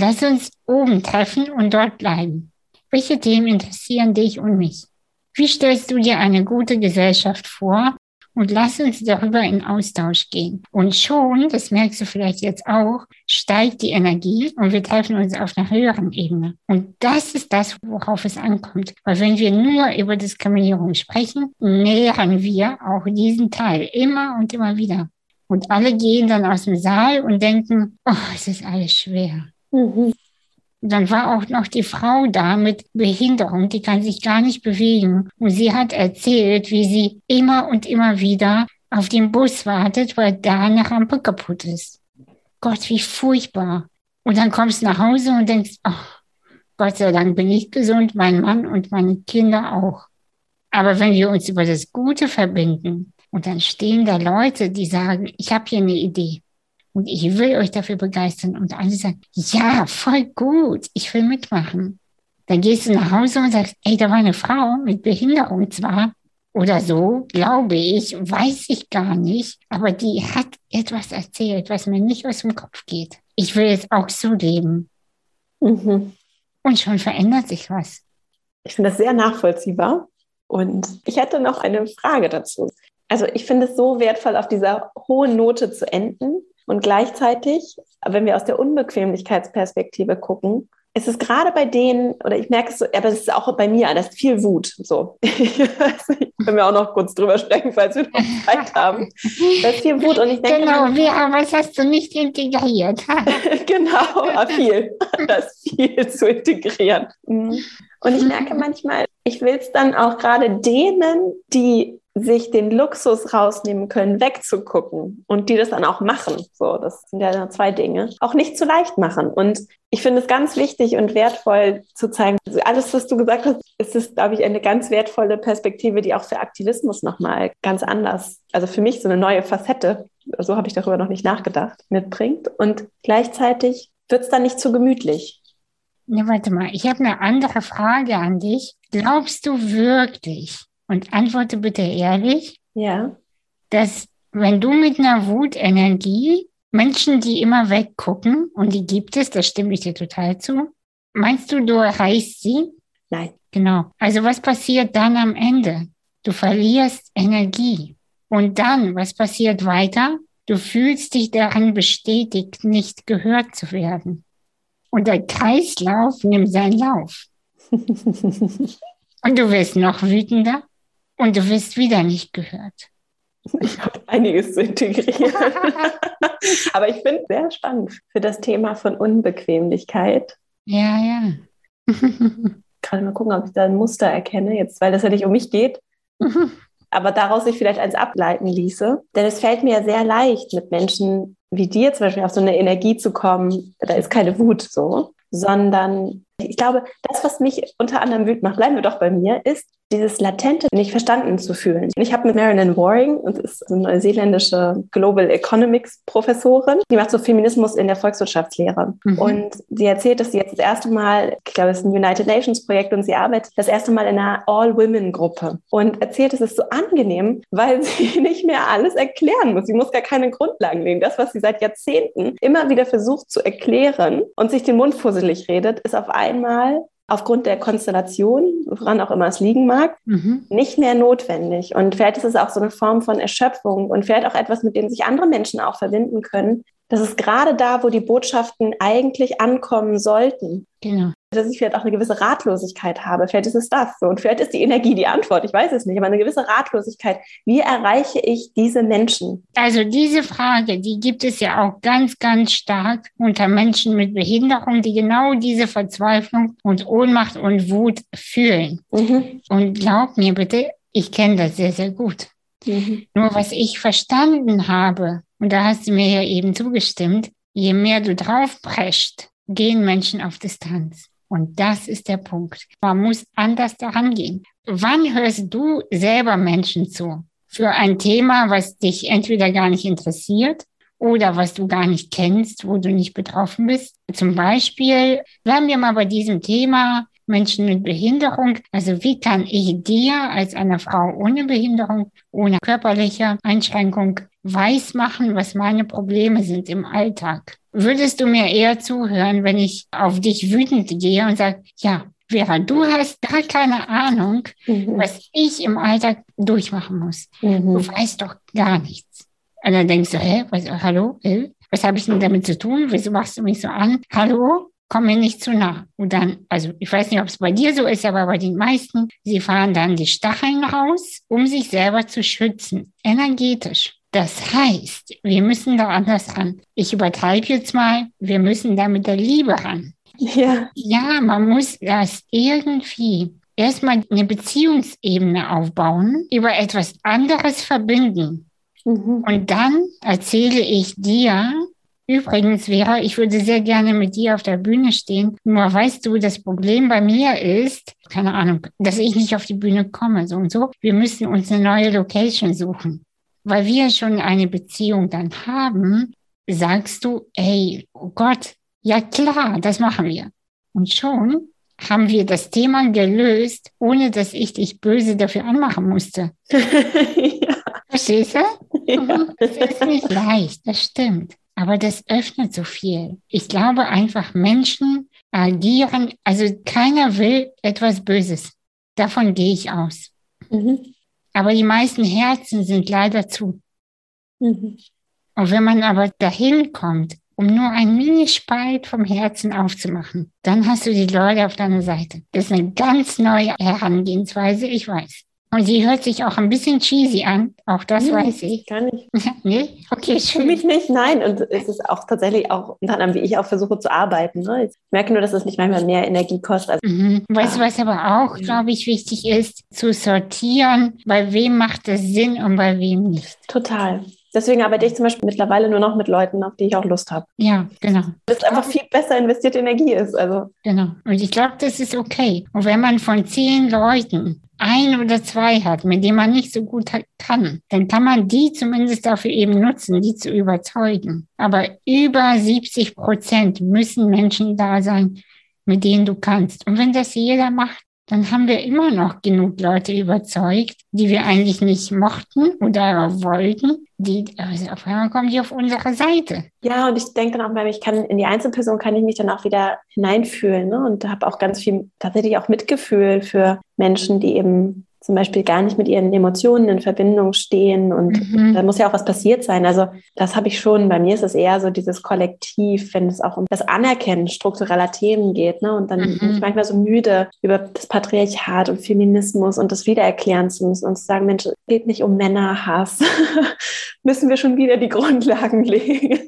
Lass uns oben treffen und dort bleiben. Welche Themen interessieren dich und mich? Wie stellst du dir eine gute Gesellschaft vor? Und lass uns darüber in Austausch gehen. Und schon, das merkst du vielleicht jetzt auch, steigt die Energie und wir treffen uns auf einer höheren Ebene. Und das ist das, worauf es ankommt. Weil wenn wir nur über Diskriminierung sprechen, nähern wir auch diesen Teil immer und immer wieder. Und alle gehen dann aus dem Saal und denken, oh, es ist alles schwer. Mhm. Dann war auch noch die Frau da mit Behinderung, die kann sich gar nicht bewegen. Und sie hat erzählt, wie sie immer und immer wieder auf den Bus wartet, weil da eine Rampe kaputt ist. Gott, wie furchtbar. Und dann kommst du nach Hause und denkst, ach, Gott sei Dank bin ich gesund, mein Mann und meine Kinder auch. Aber wenn wir uns über das Gute verbinden und dann stehen da Leute, die sagen, ich habe hier eine Idee, und ich will euch dafür begeistern. Und alle sagen, ja, voll gut, ich will mitmachen. Dann gehst du nach Hause und sagst, ey, da war eine Frau mit Behinderung zwar oder so, glaube ich, weiß ich gar nicht, aber die hat etwas erzählt, was mir nicht aus dem Kopf geht. Ich will es auch so leben. Mhm. Und schon verändert sich was. Ich finde das sehr nachvollziehbar. Und ich hätte noch eine Frage dazu. Also ich finde es so wertvoll, auf dieser hohen Note zu enden, und gleichzeitig, wenn wir aus der Unbequemlichkeitsperspektive gucken, ist es gerade bei denen, oder ich merke es so, aber es ist auch bei mir, da ist viel Wut. So. ich können wir auch noch kurz drüber sprechen, falls wir noch Zeit haben. Da ist viel Wut und ich denke. Genau, wie, was hast du nicht integriert? genau, viel. Da ist viel zu integrieren. Mhm. Und ich merke manchmal, ich will es dann auch gerade denen, die sich den Luxus rausnehmen können, wegzugucken und die das dann auch machen. So, das sind ja zwei Dinge. Auch nicht zu leicht machen. Und ich finde es ganz wichtig und wertvoll zu zeigen, also alles, was du gesagt hast, ist es, glaube ich, eine ganz wertvolle Perspektive, die auch für Aktivismus nochmal ganz anders, also für mich so eine neue Facette, so habe ich darüber noch nicht nachgedacht, mitbringt. Und gleichzeitig wird es dann nicht zu gemütlich. Ja, warte mal, ich habe eine andere Frage an dich. Glaubst du wirklich, und antworte bitte ehrlich. Ja. Dass wenn du mit einer Wutenergie Menschen, die immer weggucken, und die gibt es, da stimme ich dir total zu, meinst du, du erreichst sie? Nein. Genau. Also was passiert dann am Ende? Du verlierst Energie. Und dann, was passiert weiter? Du fühlst dich daran bestätigt, nicht gehört zu werden. Und der Kreislauf nimmt seinen Lauf. Und du wirst noch wütender und du wirst wieder nicht gehört. Ich habe einiges zu integrieren. Aber ich finde es sehr spannend für das Thema von Unbequemlichkeit. Ja, ja. Gerade mal gucken, ob ich da ein Muster erkenne, jetzt, weil das ja nicht um mich geht. Aber daraus sich vielleicht eins ableiten ließe. Denn es fällt mir ja sehr leicht, mit Menschen wie dir zum Beispiel auf so eine Energie zu kommen. Da ist keine Wut so, sondern Ich glaube, das, was mich unter anderem wütend macht, bleiben wir doch bei mir, ist dieses latente nicht verstanden zu fühlen. Ich habe mit Marilyn Waring, das ist eine neuseeländische Global Economics Professorin, die macht so Feminismus in der Volkswirtschaftslehre. Mhm. Und sie erzählt, dass sie jetzt das erste Mal, ich glaube, es ist ein United Nations Projekt und sie arbeitet das erste Mal in einer All-Women-Gruppe und erzählt, es ist so angenehm, weil sie nicht mehr alles erklären muss. Sie muss gar keine Grundlagen legen. Das, was sie seit Jahrzehnten immer wieder versucht zu erklären und sich den Mund fusselig redet, ist auf einmal aufgrund der Konstellation, woran auch immer es liegen mag, mhm. nicht mehr notwendig. Und vielleicht ist es auch so eine Form von Erschöpfung und vielleicht auch etwas, mit dem sich andere Menschen auch verbinden können. Das ist gerade da, wo die Botschaften eigentlich ankommen sollten. Genau dass ich vielleicht auch eine gewisse Ratlosigkeit habe. Vielleicht ist es das so. Und vielleicht ist die Energie die Antwort. Ich weiß es nicht. Aber eine gewisse Ratlosigkeit. Wie erreiche ich diese Menschen? Also diese Frage, die gibt es ja auch ganz, ganz stark unter Menschen mit Behinderung, die genau diese Verzweiflung und Ohnmacht und Wut fühlen. Mhm. Und glaub mir bitte, ich kenne das sehr, sehr gut. Mhm. Nur was ich verstanden habe, und da hast du mir ja eben zugestimmt, je mehr du draufprescht, gehen Menschen auf Distanz. Und das ist der Punkt. Man muss anders daran gehen. Wann hörst du selber Menschen zu? Für ein Thema, was dich entweder gar nicht interessiert oder was du gar nicht kennst, wo du nicht betroffen bist. Zum Beispiel, bleiben wir mal bei diesem Thema Menschen mit Behinderung. Also wie kann ich dir als einer Frau ohne Behinderung, ohne körperliche Einschränkung weismachen, was meine Probleme sind im Alltag? Würdest du mir eher zuhören, wenn ich auf dich wütend gehe und sage, ja, Vera, du hast gar keine Ahnung, mhm. was ich im Alltag durchmachen muss. Mhm. Du weißt doch gar nichts. Und dann denkst du, hä, was, hallo, äh, was habe ich denn damit zu tun? Wieso machst du mich so an? Hallo, komm mir nicht zu nah. Und dann, also ich weiß nicht, ob es bei dir so ist, aber bei den meisten, sie fahren dann die Stacheln raus, um sich selber zu schützen, energetisch. Das heißt, wir müssen da anders ran. Ich übertreibe jetzt mal, wir müssen da mit der Liebe ran. Ja. Ja, man muss das irgendwie erstmal eine Beziehungsebene aufbauen, über etwas anderes verbinden. Mhm. Und dann erzähle ich dir, übrigens, Vera, ich würde sehr gerne mit dir auf der Bühne stehen. Nur weißt du, das Problem bei mir ist, keine Ahnung, dass ich nicht auf die Bühne komme, so und so. Wir müssen uns eine neue Location suchen weil wir schon eine Beziehung dann haben, sagst du, ey, oh Gott, ja klar, das machen wir. Und schon haben wir das Thema gelöst, ohne dass ich dich böse dafür anmachen musste. ja. Verstehst du? Ja. Mhm. Das ist nicht leicht, das stimmt. Aber das öffnet so viel. Ich glaube einfach, Menschen agieren, also keiner will etwas Böses. Davon gehe ich aus. Mhm. Aber die meisten Herzen sind leider zu. Mhm. Und wenn man aber dahin kommt, um nur ein Minispalt vom Herzen aufzumachen, dann hast du die Leute auf deiner Seite. Das ist eine ganz neue Herangehensweise, ich weiß. Und sie hört sich auch ein bisschen cheesy an, auch das nee, weiß ich. Gar nicht. nee? Okay, schön. Für mich nicht, nein. Und es ist auch tatsächlich auch unter anderem, wie ich auch versuche zu arbeiten. Ne? Ich merke nur, dass es mich manchmal mehr Energie kostet. Mhm. Weißt du, was aber auch, glaube ich, wichtig ist, zu sortieren, bei wem macht es Sinn und bei wem nicht. Total. Deswegen arbeite ich zum Beispiel mittlerweile nur noch mit Leuten, auf die ich auch Lust habe. Ja, genau. Das einfach viel besser investierte Energie ist. Also. Genau. Und ich glaube, das ist okay. Und wenn man von zehn Leuten ein oder zwei hat, mit denen man nicht so gut kann, dann kann man die zumindest dafür eben nutzen, die zu überzeugen. Aber über 70 Prozent müssen Menschen da sein, mit denen du kannst. Und wenn das jeder macht, dann haben wir immer noch genug Leute überzeugt, die wir eigentlich nicht mochten oder wollten, die also auf einmal kommen die auf unsere Seite. Ja, und ich denke dann auch, weil ich kann in die Einzelperson kann ich mich dann auch wieder hineinfühlen ne? und habe auch ganz viel tatsächlich auch Mitgefühl für Menschen, die eben zum Beispiel gar nicht mit ihren Emotionen in Verbindung stehen und mhm. da muss ja auch was passiert sein. Also das habe ich schon. Bei mir ist es eher so dieses Kollektiv, wenn es auch um das Anerkennen struktureller Themen geht. Ne? Und dann mhm. bin ich manchmal so müde, über das Patriarchat und Feminismus und das wiedererklären zu müssen und zu sagen, Mensch, es geht nicht um Männerhass. Müssen wir schon wieder die Grundlagen legen.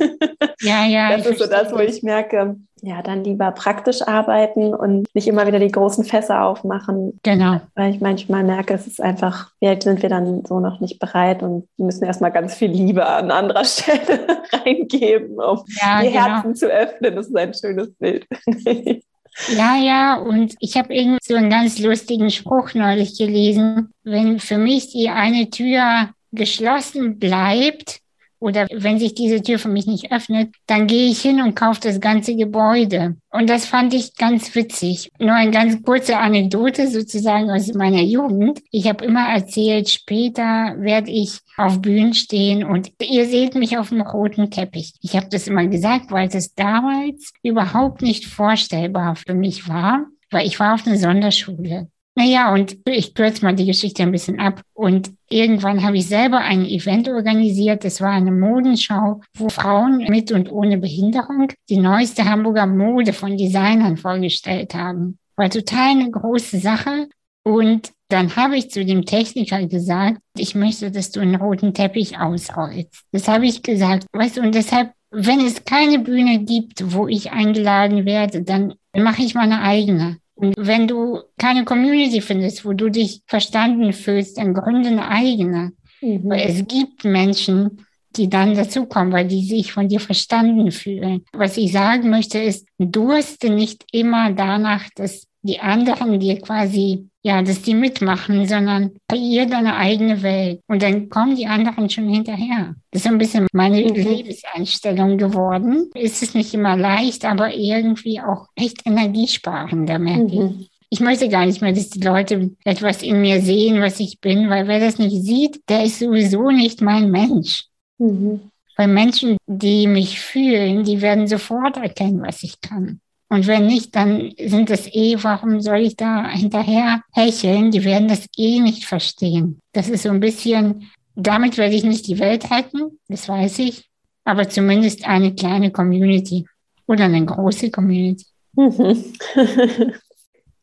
Ja, ja. Das ist so das, wo ich merke, ja, dann lieber praktisch arbeiten und nicht immer wieder die großen Fässer aufmachen. Genau. Weil ich manchmal merke, es ist einfach, vielleicht sind wir dann so noch nicht bereit und müssen erstmal ganz viel Liebe an anderer Stelle reingeben, um ja, die genau. Herzen zu öffnen. Das ist ein schönes Bild. Ja, ja, und ich habe irgendwie so einen ganz lustigen Spruch neulich gelesen. Wenn für mich die eine Tür geschlossen bleibt, oder wenn sich diese Tür für mich nicht öffnet, dann gehe ich hin und kaufe das ganze Gebäude. Und das fand ich ganz witzig. Nur eine ganz kurze Anekdote sozusagen aus meiner Jugend. Ich habe immer erzählt, später werde ich auf Bühnen stehen und ihr seht mich auf dem roten Teppich. Ich habe das immer gesagt, weil das damals überhaupt nicht vorstellbar für mich war, weil ich war auf einer Sonderschule. Naja, und ich kürze mal die Geschichte ein bisschen ab. Und irgendwann habe ich selber ein Event organisiert. Das war eine Modenschau, wo Frauen mit und ohne Behinderung die neueste Hamburger Mode von Designern vorgestellt haben. War total eine große Sache. Und dann habe ich zu dem Techniker gesagt, ich möchte, dass du einen roten Teppich ausrollst. Das habe ich gesagt. Weißt du, und deshalb, wenn es keine Bühne gibt, wo ich eingeladen werde, dann mache ich meine eigene. Und wenn du keine Community findest, wo du dich verstanden fühlst, dann gründe eine eigene. Mhm. Weil es gibt Menschen, die dann dazukommen, weil die sich von dir verstanden fühlen. Was ich sagen möchte, ist, durste nicht immer danach, dass die anderen dir quasi, ja, dass die mitmachen, sondern kreier deine eigene Welt. Und dann kommen die anderen schon hinterher. Das ist ein bisschen meine mhm. Lebenseinstellung geworden. Ist es nicht immer leicht, aber irgendwie auch echt energiesparender, merke mhm. ich. Ich möchte gar nicht mehr, dass die Leute etwas in mir sehen, was ich bin, weil wer das nicht sieht, der ist sowieso nicht mein Mensch. Mhm. Weil Menschen, die mich fühlen, die werden sofort erkennen, was ich kann. Und wenn nicht, dann sind das eh, warum soll ich da hinterher hecheln? Die werden das eh nicht verstehen. Das ist so ein bisschen, damit werde ich nicht die Welt retten, das weiß ich, aber zumindest eine kleine Community oder eine große Community.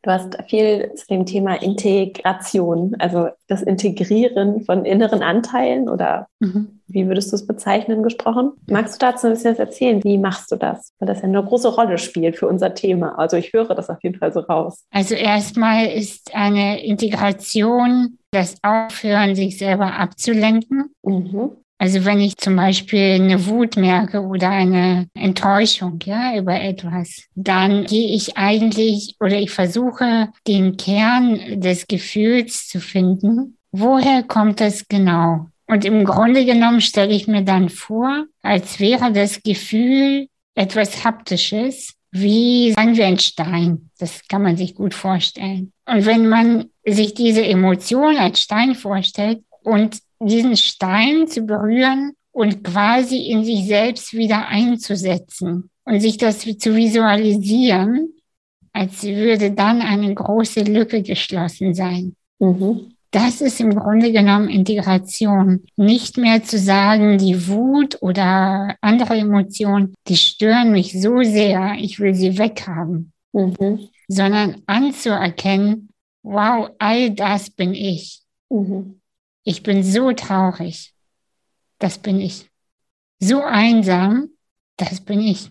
Du hast viel zu dem Thema Integration, also das Integrieren von inneren Anteilen oder mhm. wie würdest du es bezeichnen, gesprochen. Magst du dazu ein bisschen was erzählen? Wie machst du das? Weil das ja eine große Rolle spielt für unser Thema. Also ich höre das auf jeden Fall so raus. Also erstmal ist eine Integration das Aufhören, sich selber abzulenken. Mhm. Also wenn ich zum Beispiel eine Wut merke oder eine Enttäuschung ja, über etwas, dann gehe ich eigentlich oder ich versuche den Kern des Gefühls zu finden. Woher kommt das genau? Und im Grunde genommen stelle ich mir dann vor, als wäre das Gefühl etwas Haptisches, wie sagen wir ein Stein. Das kann man sich gut vorstellen. Und wenn man sich diese Emotion als Stein vorstellt und diesen Stein zu berühren und quasi in sich selbst wieder einzusetzen und sich das zu visualisieren, als würde dann eine große Lücke geschlossen sein. Mhm. Das ist im Grunde genommen Integration. Nicht mehr zu sagen, die Wut oder andere Emotionen, die stören mich so sehr, ich will sie weghaben, mhm. sondern anzuerkennen, wow, all das bin ich. Mhm. Ich bin so traurig. Das bin ich. So einsam. Das bin ich.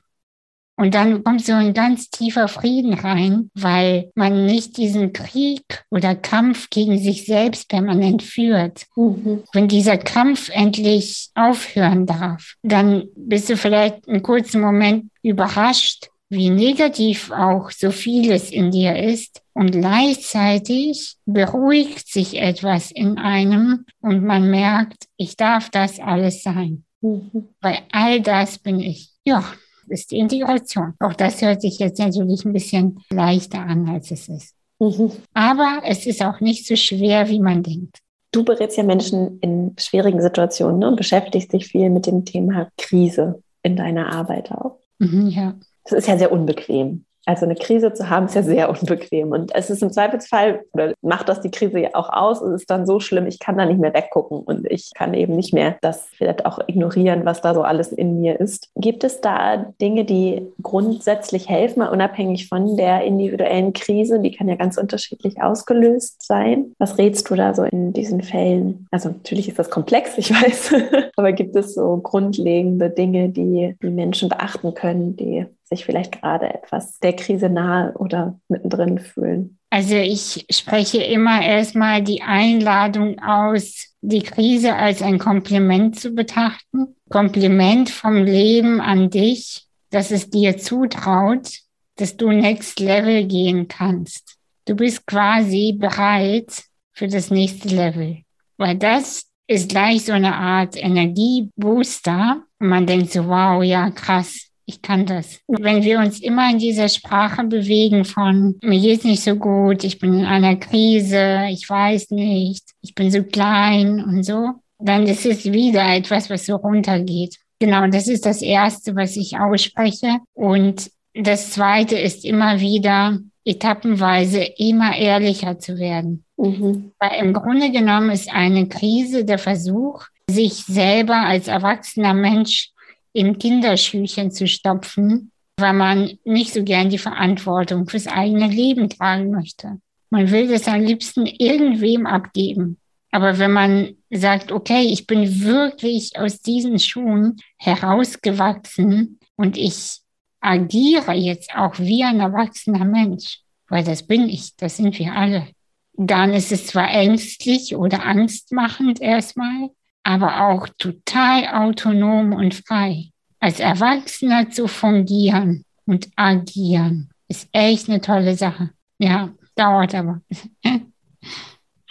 Und dann kommt so ein ganz tiefer Frieden rein, weil man nicht diesen Krieg oder Kampf gegen sich selbst permanent führt. Mhm. Wenn dieser Kampf endlich aufhören darf, dann bist du vielleicht einen kurzen Moment überrascht, wie negativ auch so vieles in dir ist. Und gleichzeitig beruhigt sich etwas in einem und man merkt, ich darf das alles sein. Mhm. Weil all das bin ich. Ja, ist die Integration. Auch das hört sich jetzt natürlich ein bisschen leichter an, als es ist. Mhm. Aber es ist auch nicht so schwer, wie man denkt. Du berätst ja Menschen in schwierigen Situationen ne, und beschäftigst dich viel mit dem Thema Krise in deiner Arbeit auch. Mhm, ja. Das ist ja sehr unbequem. Also eine Krise zu haben, ist ja sehr unbequem. Und es ist im Zweifelsfall, oder macht das die Krise ja auch aus, es ist dann so schlimm, ich kann da nicht mehr weggucken und ich kann eben nicht mehr das vielleicht auch ignorieren, was da so alles in mir ist. Gibt es da Dinge, die grundsätzlich helfen, unabhängig von der individuellen Krise? Die kann ja ganz unterschiedlich ausgelöst sein. Was rätst du da so in diesen Fällen? Also natürlich ist das komplex, ich weiß, aber gibt es so grundlegende Dinge, die die Menschen beachten können, die sich vielleicht gerade etwas der Krise nahe oder mittendrin fühlen? Also ich spreche immer erstmal die Einladung aus, die Krise als ein Kompliment zu betrachten. Kompliment vom Leben an dich, dass es dir zutraut, dass du next level gehen kannst. Du bist quasi bereit für das nächste Level. Weil das ist gleich so eine Art Energiebooster. Und man denkt so, wow, ja, krass, ich kann das. Wenn wir uns immer in dieser Sprache bewegen von, mir geht's nicht so gut, ich bin in einer Krise, ich weiß nicht, ich bin so klein und so, dann ist es wieder etwas, was so runtergeht. Genau, das ist das Erste, was ich ausspreche. Und das Zweite ist immer wieder etappenweise immer ehrlicher zu werden. Mhm. Weil im Grunde genommen ist eine Krise der Versuch, sich selber als erwachsener Mensch in Kinderschüchen zu stopfen, weil man nicht so gern die Verantwortung fürs eigene Leben tragen möchte. Man will das am liebsten irgendwem abgeben. Aber wenn man sagt, okay, ich bin wirklich aus diesen Schuhen herausgewachsen und ich agiere jetzt auch wie ein erwachsener Mensch, weil das bin ich, das sind wir alle. Dann ist es zwar ängstlich oder angstmachend erstmal, aber auch total autonom und frei. Als Erwachsener zu fungieren und agieren ist echt eine tolle Sache. Ja, dauert aber.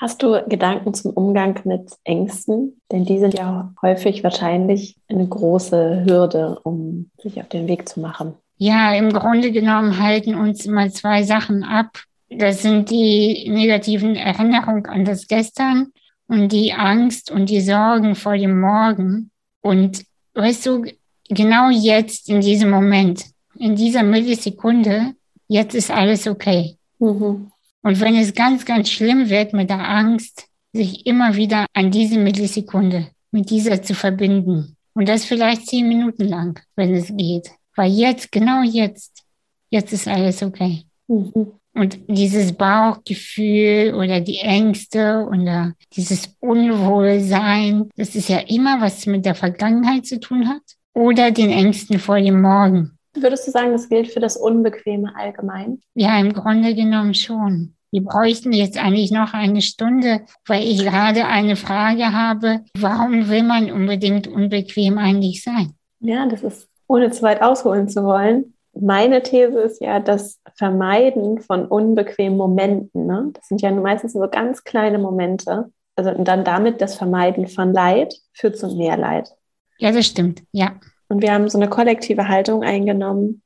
Hast du Gedanken zum Umgang mit Ängsten? Denn die sind ja häufig wahrscheinlich eine große Hürde, um sich auf den Weg zu machen. Ja, im Grunde genommen halten uns immer zwei Sachen ab. Das sind die negativen Erinnerungen an das Gestern und die Angst und die Sorgen vor dem Morgen. Und weißt du, genau jetzt, in diesem Moment, in dieser Millisekunde, jetzt ist alles okay. Mhm. Und wenn es ganz, ganz schlimm wird mit der Angst, sich immer wieder an diese Millisekunde mit dieser zu verbinden. Und das vielleicht zehn Minuten lang, wenn es geht. Weil jetzt, genau jetzt, jetzt ist alles okay. Mhm. Und dieses Bauchgefühl oder die Ängste oder dieses Unwohlsein, das ist ja immer was mit der Vergangenheit zu tun hat oder den Ängsten vor dem Morgen. Würdest du sagen, das gilt für das Unbequeme allgemein? Ja, im Grunde genommen schon. Wir bräuchten jetzt eigentlich noch eine Stunde, weil ich gerade eine Frage habe, warum will man unbedingt unbequem eigentlich sein? Ja, das ist, ohne zu weit ausholen zu wollen, meine These ist ja, das Vermeiden von unbequemen Momenten, ne? das sind ja meistens so ganz kleine Momente, also und dann damit das Vermeiden von Leid führt zu mehr Leid. Ja, das stimmt, ja. Und wir haben so eine kollektive Haltung eingenommen,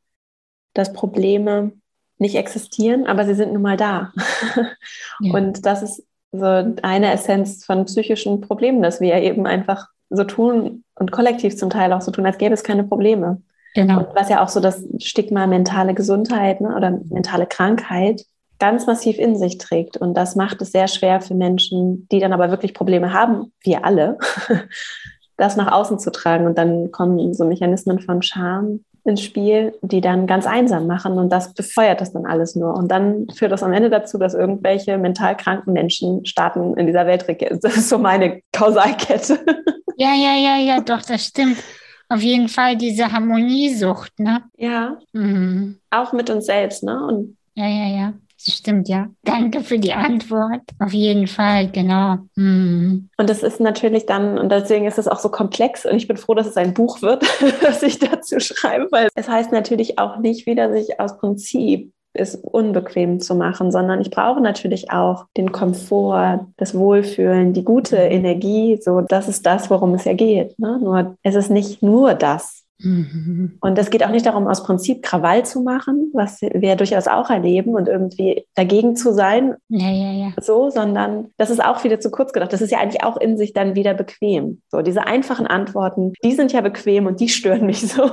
dass Probleme nicht existieren, aber sie sind nun mal da. Ja. Und das ist so eine Essenz von psychischen Problemen, dass wir eben einfach so tun und kollektiv zum Teil auch so tun, als gäbe es keine Probleme. Genau. Und was ja auch so das Stigma mentale Gesundheit ne, oder mentale Krankheit ganz massiv in sich trägt. Und das macht es sehr schwer für Menschen, die dann aber wirklich Probleme haben, wir alle, das nach außen zu tragen. Und dann kommen so Mechanismen von Scham ins Spiel, die dann ganz einsam machen. Und das befeuert das dann alles nur. Und dann führt das am Ende dazu, dass irgendwelche mental kranken Menschen starten in dieser Welt. Das ist so meine Kausalkette. Ja, ja, ja, ja, doch, das stimmt. Auf jeden Fall diese Harmoniesucht, ne? Ja. Mhm. Auch mit uns selbst, ne? Und ja, ja, ja. Das stimmt, ja. Danke für die Antwort. Auf jeden Fall, genau. Mhm. Und das ist natürlich dann, und deswegen ist es auch so komplex. Und ich bin froh, dass es ein Buch wird, das ich dazu schreibe, weil es heißt natürlich auch nicht wieder, sich aus Prinzip es unbequem zu machen, sondern ich brauche natürlich auch den Komfort, das Wohlfühlen, die gute mhm. Energie. So, das ist das, worum es ja geht. Ne? Nur es ist nicht nur das. Mhm. Und es geht auch nicht darum, aus Prinzip Krawall zu machen, was wir durchaus auch erleben und irgendwie dagegen zu sein. Ja, ja, ja. So, sondern das ist auch wieder zu kurz gedacht. Das ist ja eigentlich auch in sich dann wieder bequem. So, diese einfachen Antworten, die sind ja bequem und die stören mich so.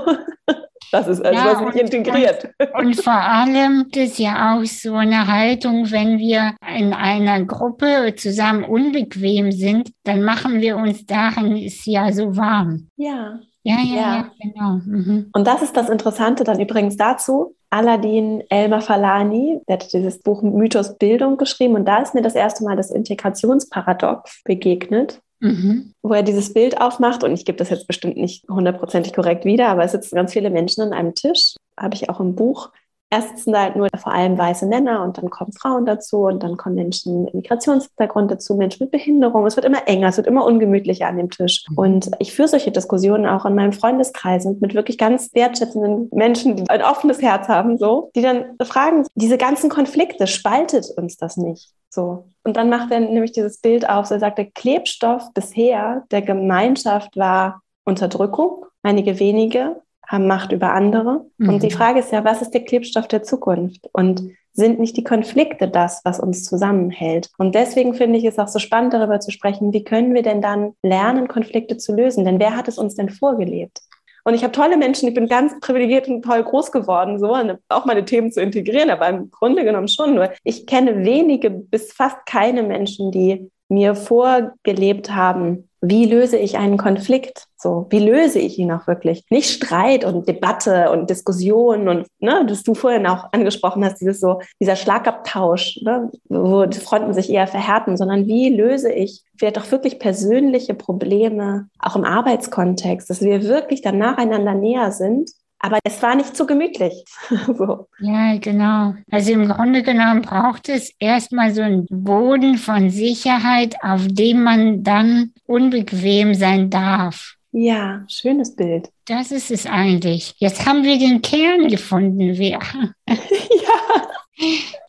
Das ist also ja, nicht integriert. Und, und, vor allem ist ja auch so eine Haltung, wenn wir in einer Gruppe zusammen unbequem sind, dann machen wir uns darin ist ja so warm. Ja. Ja, ja, ja, ja genau. Mhm. Und das ist das Interessante dann übrigens dazu. Aladin Elmar Falani, der hat dieses Buch Mythos Bildung geschrieben und da ist mir das erste Mal das Integrationsparadox begegnet. Mhm. wo er dieses Bild aufmacht. Und ich gebe das jetzt bestimmt nicht hundertprozentig korrekt wieder, aber es sitzen ganz viele Menschen an einem Tisch, habe ich auch im Buch. erst sitzen da halt nur vor allem weiße Männer und dann kommen Frauen dazu und dann kommen Menschen mit Migrationshintergrund dazu, Menschen mit Behinderung. Es wird immer enger, es wird immer ungemütlicher an dem Tisch. Mhm. Und ich führe solche Diskussionen auch in meinem Freundeskreis und mit wirklich ganz wertschätzenden Menschen, die ein offenes Herz haben, so, die dann fragen, diese ganzen Konflikte, spaltet uns das nicht? So. Und dann macht er nämlich dieses Bild auf, so er sagt, der Klebstoff bisher der Gemeinschaft war Unterdrückung, einige wenige haben Macht über andere. Mhm. Und die Frage ist ja, was ist der Klebstoff der Zukunft? Und sind nicht die Konflikte das, was uns zusammenhält? Und deswegen finde ich es auch so spannend, darüber zu sprechen, wie können wir denn dann lernen, Konflikte zu lösen? Denn wer hat es uns denn vorgelebt? Und ich habe tolle Menschen, ich bin ganz privilegiert und toll groß geworden, so auch meine Themen zu integrieren, aber im Grunde genommen schon nur. Ich kenne wenige bis fast keine Menschen, die mir vorgelebt haben, wie löse ich einen Konflikt? So, wie löse ich ihn auch wirklich? Nicht Streit und Debatte und Diskussion und, ne, das du vorhin auch angesprochen hast, dieses so, dieser Schlagabtausch, ne, wo die Fronten sich eher verhärten, sondern wie löse ich vielleicht auch wirklich persönliche Probleme, auch im Arbeitskontext, dass wir wirklich dann nacheinander näher sind aber es war nicht so gemütlich. so. Ja, genau. Also im Grunde genommen braucht es erstmal so einen Boden von Sicherheit, auf dem man dann unbequem sein darf. Ja, schönes Bild. Das ist es eigentlich. Jetzt haben wir den Kern gefunden, wer. ja.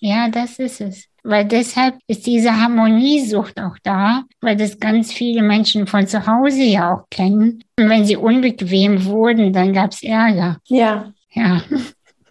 Ja, das ist es. Weil deshalb ist diese Harmoniesucht auch da, weil das ganz viele Menschen von zu Hause ja auch kennen. Und wenn sie unbequem wurden, dann gab es Ärger. Ja. Ja.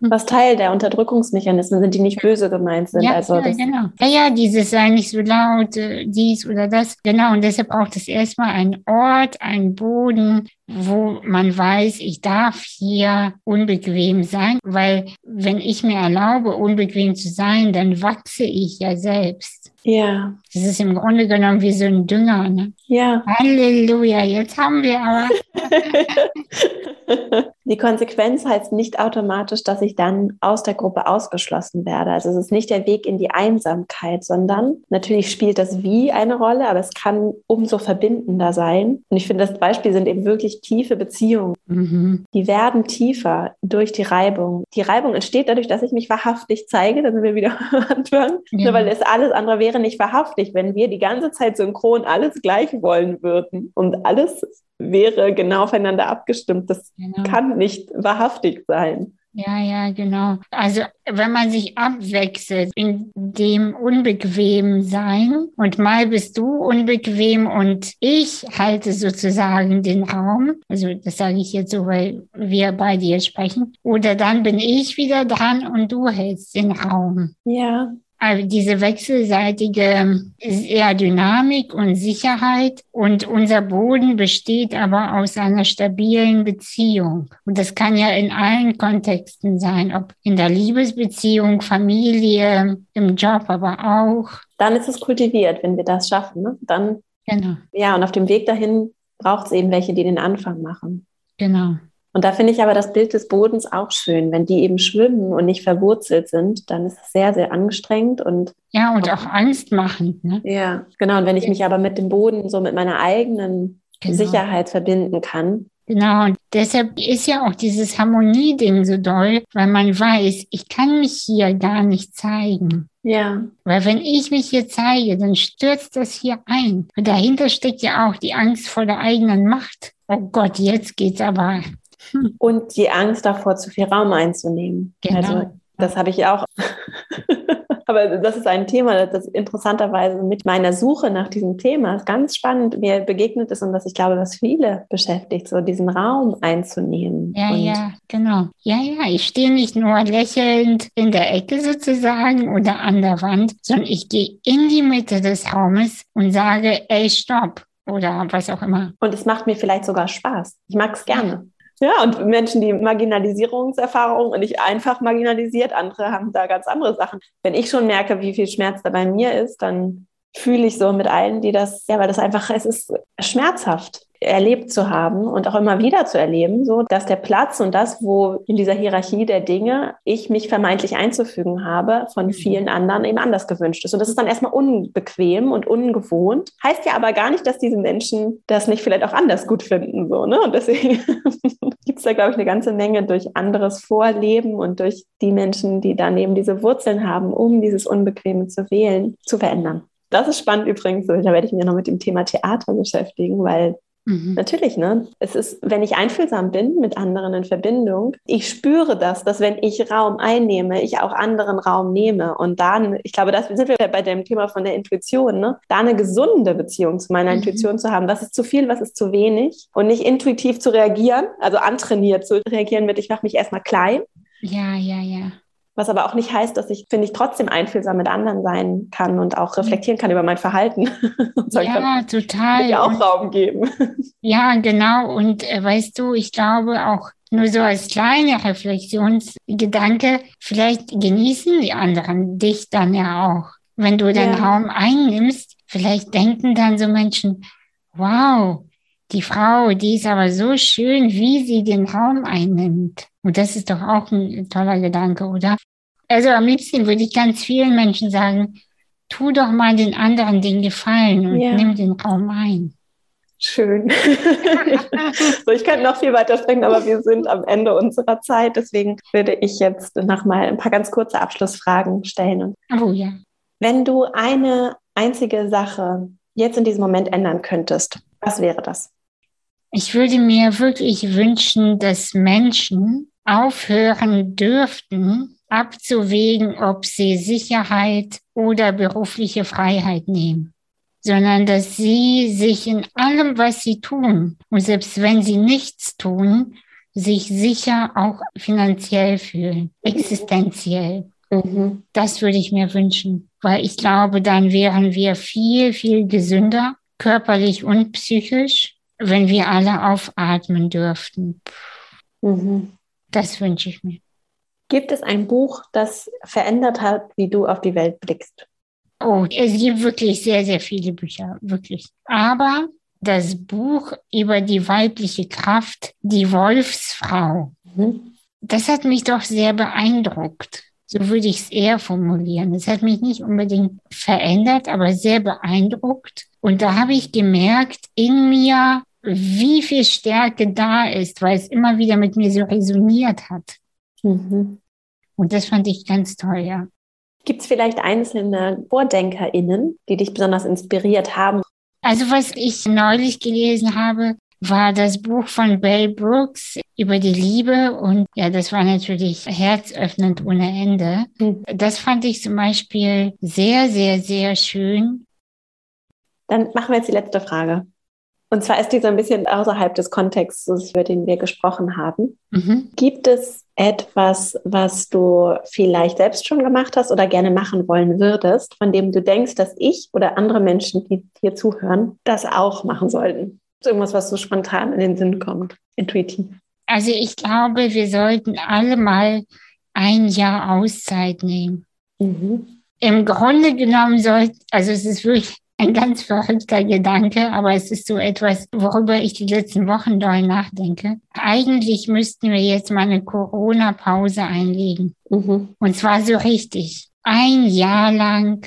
Was Teil der Unterdrückungsmechanismen sind, die nicht böse gemeint sind. Ja, also ja genau. Ja, ja, dieses sei nicht so laut, äh, dies oder das. Genau, und deshalb braucht es erstmal einen Ort, einen Boden, wo man weiß, ich darf hier unbequem sein, weil wenn ich mir erlaube, unbequem zu sein, dann wachse ich ja selbst. Ja. Das ist im Grunde genommen wie so ein Dünger. Ne? Ja. Halleluja, jetzt haben wir aber. Die Konsequenz heißt nicht automatisch, dass ich dann aus der Gruppe ausgeschlossen werde. Also es ist nicht der Weg in die Einsamkeit, sondern natürlich spielt das Wie eine Rolle, aber es kann umso verbindender sein. Und ich finde, das Beispiel sind eben wirklich tiefe Beziehungen. Mhm. Die werden tiefer durch die Reibung. Die Reibung entsteht dadurch, dass ich mich wahrhaftig zeige, da sind wir wieder anfangen, ja. weil es alles andere wäre nicht wahrhaftig, wenn wir die ganze Zeit synchron alles gleich wollen würden und alles wäre genau aufeinander abgestimmt. Das genau. kann nicht wahrhaftig sein. Ja, ja, genau. Also wenn man sich abwechselt in dem unbequem sein und mal bist du unbequem und ich halte sozusagen den Raum, also das sage ich jetzt so, weil wir bei dir sprechen, oder dann bin ich wieder dran und du hältst den Raum. Ja. Also diese wechselseitige ist eher Dynamik und Sicherheit und unser Boden besteht aber aus einer stabilen Beziehung. Und das kann ja in allen Kontexten sein, ob in der Liebesbeziehung, Familie, im Job aber auch. Dann ist es kultiviert, wenn wir das schaffen. Ne? Dann, genau. Ja, und auf dem Weg dahin braucht es eben welche, die den Anfang machen. Genau. Und da finde ich aber das Bild des Bodens auch schön. Wenn die eben schwimmen und nicht verwurzelt sind, dann ist es sehr, sehr anstrengend und ja, und auch angstmachend. Ne? Ja, genau. Und wenn ich mich aber mit dem Boden so mit meiner eigenen genau. Sicherheit verbinden kann. Genau, und deshalb ist ja auch dieses Harmonieding so doll, weil man weiß, ich kann mich hier gar nicht zeigen. Ja. Weil wenn ich mich hier zeige, dann stürzt das hier ein. Und dahinter steckt ja auch die Angst vor der eigenen Macht. Oh Gott, jetzt geht's aber und die Angst davor, zu viel Raum einzunehmen. Genau. Also das habe ich auch. Aber das ist ein Thema, das interessanterweise mit meiner Suche nach diesem Thema ganz spannend mir begegnet ist und was ich glaube, was viele beschäftigt, so diesen Raum einzunehmen. Ja, und ja, genau. Ja, ja, ich stehe nicht nur lächelnd in der Ecke sozusagen oder an der Wand, sondern ich gehe in die Mitte des Raumes und sage, ey, stopp oder was auch immer. Und es macht mir vielleicht sogar Spaß. Ich mag es gerne. Ja, und Menschen, die Marginalisierungserfahrungen und nicht einfach marginalisiert, andere haben da ganz andere Sachen. Wenn ich schon merke, wie viel Schmerz da bei mir ist, dann fühle ich so mit allen, die das, ja, weil das einfach, es ist schmerzhaft. Erlebt zu haben und auch immer wieder zu erleben, so dass der Platz und das, wo in dieser Hierarchie der Dinge ich mich vermeintlich einzufügen habe, von mhm. vielen anderen eben anders gewünscht ist. Und das ist dann erstmal unbequem und ungewohnt. Heißt ja aber gar nicht, dass diese Menschen das nicht vielleicht auch anders gut finden. So, ne? Und deswegen gibt es da, glaube ich, eine ganze Menge durch anderes Vorleben und durch die Menschen, die daneben diese Wurzeln haben, um dieses Unbequeme zu wählen, zu verändern. Das ist spannend übrigens. Da werde ich mich noch mit dem Thema Theater beschäftigen, weil Mhm. Natürlich, ne? Es ist, wenn ich einfühlsam bin mit anderen in Verbindung, ich spüre das, dass wenn ich Raum einnehme, ich auch anderen Raum nehme. Und dann, ich glaube, das sind wir bei dem Thema von der Intuition, ne? Da eine gesunde Beziehung zu meiner mhm. Intuition zu haben. Was ist zu viel, was ist zu wenig? Und nicht intuitiv zu reagieren, also antrainiert zu reagieren mit, ich mache mich erstmal klein. Ja, ja, ja. Was aber auch nicht heißt, dass ich, finde ich, trotzdem einfühlsam mit anderen sein kann und auch reflektieren kann über mein Verhalten. ja, total. Mir auch Raum geben. Ja, genau. Und äh, weißt du, ich glaube auch, nur so als kleiner Reflexionsgedanke, vielleicht genießen die anderen dich dann ja auch. Wenn du den ja. Raum einnimmst, vielleicht denken dann so Menschen, wow, die Frau, die ist aber so schön, wie sie den Raum einnimmt. Und das ist doch auch ein toller Gedanke, oder? Also am liebsten würde ich ganz vielen Menschen sagen, tu doch mal den anderen den Gefallen und ja. nimm den Raum ein. Schön. so, ich könnte noch viel weiter sprechen, aber wir sind am Ende unserer Zeit. Deswegen würde ich jetzt noch mal ein paar ganz kurze Abschlussfragen stellen. Oh ja. Wenn du eine einzige Sache jetzt in diesem Moment ändern könntest, was wäre das? Ich würde mir wirklich wünschen, dass Menschen aufhören dürften, abzuwägen, ob sie Sicherheit oder berufliche Freiheit nehmen, sondern dass sie sich in allem, was sie tun, und selbst wenn sie nichts tun, sich sicher auch finanziell fühlen, existenziell. Mhm. Das würde ich mir wünschen, weil ich glaube, dann wären wir viel, viel gesünder, körperlich und psychisch wenn wir alle aufatmen dürften. Mhm. Das wünsche ich mir. Gibt es ein Buch, das verändert hat, wie du auf die Welt blickst? Oh, es gibt wirklich sehr, sehr viele Bücher, wirklich. Aber das Buch über die weibliche Kraft, die Wolfsfrau, mhm. das hat mich doch sehr beeindruckt. So würde ich es eher formulieren. Es hat mich nicht unbedingt verändert, aber sehr beeindruckt. Und da habe ich gemerkt, in mir wie viel Stärke da ist, weil es immer wieder mit mir so resoniert hat. Mhm. Und das fand ich ganz toll, ja. Gibt es vielleicht einzelne VordenkerInnen, die dich besonders inspiriert haben? Also, was ich neulich gelesen habe, war das Buch von Bell Brooks über die Liebe und ja, das war natürlich herzöffnend ohne Ende. Mhm. Das fand ich zum Beispiel sehr, sehr, sehr schön. Dann machen wir jetzt die letzte Frage. Und zwar ist die so ein bisschen außerhalb des Kontextes, über den wir gesprochen haben. Mhm. Gibt es etwas, was du vielleicht selbst schon gemacht hast oder gerne machen wollen würdest, von dem du denkst, dass ich oder andere Menschen, die hier zuhören, das auch machen sollten? Irgendwas, was so spontan in den Sinn kommt, intuitiv. Also ich glaube, wir sollten alle mal ein Jahr Auszeit nehmen. Mhm. Im Grunde genommen sollte, also es ist wirklich ein ganz verrückter Gedanke, aber es ist so etwas, worüber ich die letzten Wochen doll nachdenke. Eigentlich müssten wir jetzt mal eine Corona-Pause einlegen. Mhm. Und zwar so richtig. Ein Jahr lang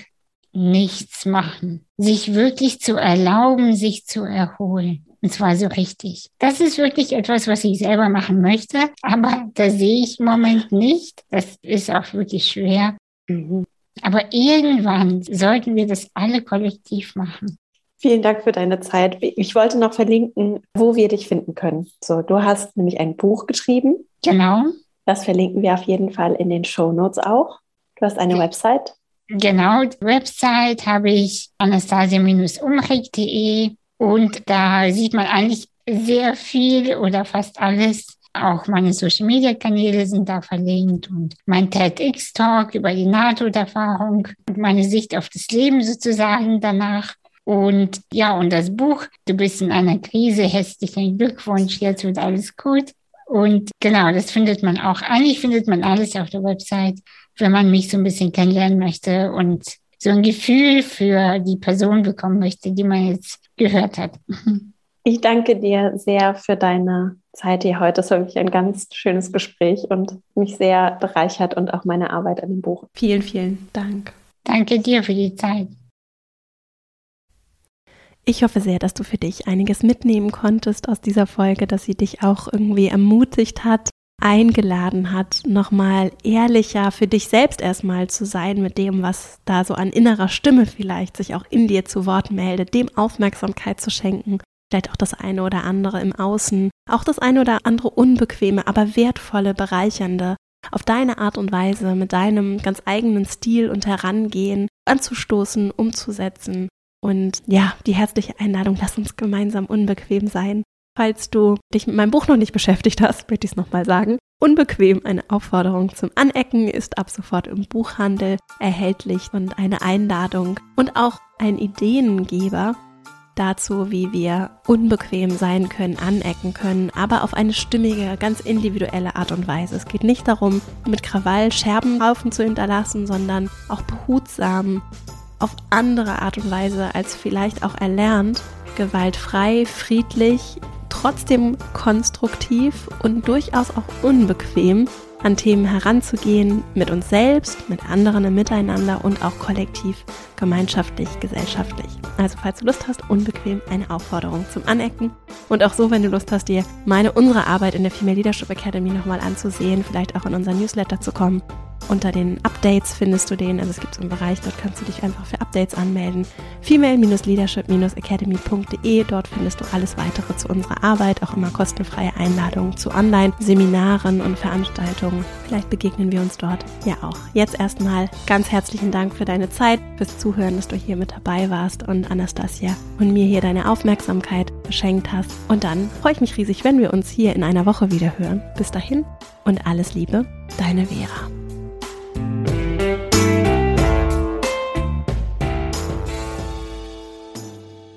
nichts machen. Sich wirklich zu erlauben, sich zu erholen. Und zwar so richtig. Das ist wirklich etwas, was ich selber machen möchte, aber da sehe ich im Moment nicht. Das ist auch wirklich schwer. Mhm. Aber irgendwann sollten wir das alle kollektiv machen. Vielen Dank für deine Zeit. Ich wollte noch verlinken, wo wir dich finden können. So, du hast nämlich ein Buch geschrieben. Genau. Das verlinken wir auf jeden Fall in den Show Notes auch. Du hast eine Website. Genau, die Website habe ich anastasia-umreg.de und da sieht man eigentlich sehr viel oder fast alles auch meine Social-Media-Kanäle sind da verlinkt und mein TEDx-Talk über die NATO-Erfahrung und meine Sicht auf das Leben sozusagen danach. Und ja, und das Buch, du bist in einer Krise, herzlichen Glückwunsch, jetzt wird alles gut. Und genau, das findet man auch. Eigentlich findet man alles auf der Website, wenn man mich so ein bisschen kennenlernen möchte und so ein Gefühl für die Person bekommen möchte, die man jetzt gehört hat. Ich danke dir sehr für deine Zeit hier heute. Es war wirklich ein ganz schönes Gespräch und mich sehr bereichert und auch meine Arbeit an dem Buch. Vielen, vielen Dank. Danke dir für die Zeit. Ich hoffe sehr, dass du für dich einiges mitnehmen konntest aus dieser Folge, dass sie dich auch irgendwie ermutigt hat, eingeladen hat, nochmal ehrlicher für dich selbst erstmal zu sein mit dem, was da so an innerer Stimme vielleicht sich auch in dir zu Wort meldet, dem Aufmerksamkeit zu schenken, vielleicht auch das eine oder andere im Außen, auch das eine oder andere unbequeme, aber wertvolle, bereichernde, auf deine Art und Weise mit deinem ganz eigenen Stil und Herangehen anzustoßen, umzusetzen. Und ja, die herzliche Einladung, lass uns gemeinsam unbequem sein. Falls du dich mit meinem Buch noch nicht beschäftigt hast, möchte ich es nochmal sagen. Unbequem, eine Aufforderung zum Anecken, ist ab sofort im Buchhandel erhältlich und eine Einladung und auch ein Ideengeber dazu, wie wir unbequem sein können, anecken können, aber auf eine stimmige, ganz individuelle Art und Weise. Es geht nicht darum, mit Krawall Scherbenraufen zu hinterlassen, sondern auch behutsam auf andere Art und Weise als vielleicht auch erlernt, gewaltfrei, friedlich, trotzdem konstruktiv und durchaus auch unbequem an Themen heranzugehen, mit uns selbst, mit anderen im Miteinander und auch kollektiv, gemeinschaftlich, gesellschaftlich. Also falls du Lust hast, unbequem eine Aufforderung zum Anecken und auch so, wenn du Lust hast, dir meine, unsere Arbeit in der Female Leadership Academy nochmal anzusehen, vielleicht auch in unser Newsletter zu kommen, unter den Updates findest du den, also es gibt so einen Bereich, dort kannst du dich einfach für Updates anmelden. Female-Leadership-Academy.de, dort findest du alles weitere zu unserer Arbeit, auch immer kostenfreie Einladungen zu Online-Seminaren und Veranstaltungen. Vielleicht begegnen wir uns dort ja auch. Jetzt erstmal ganz herzlichen Dank für deine Zeit, fürs Zuhören, dass du hier mit dabei warst und Anastasia und mir hier deine Aufmerksamkeit geschenkt hast. Und dann freue ich mich riesig, wenn wir uns hier in einer Woche wieder hören. Bis dahin und alles Liebe, deine Vera.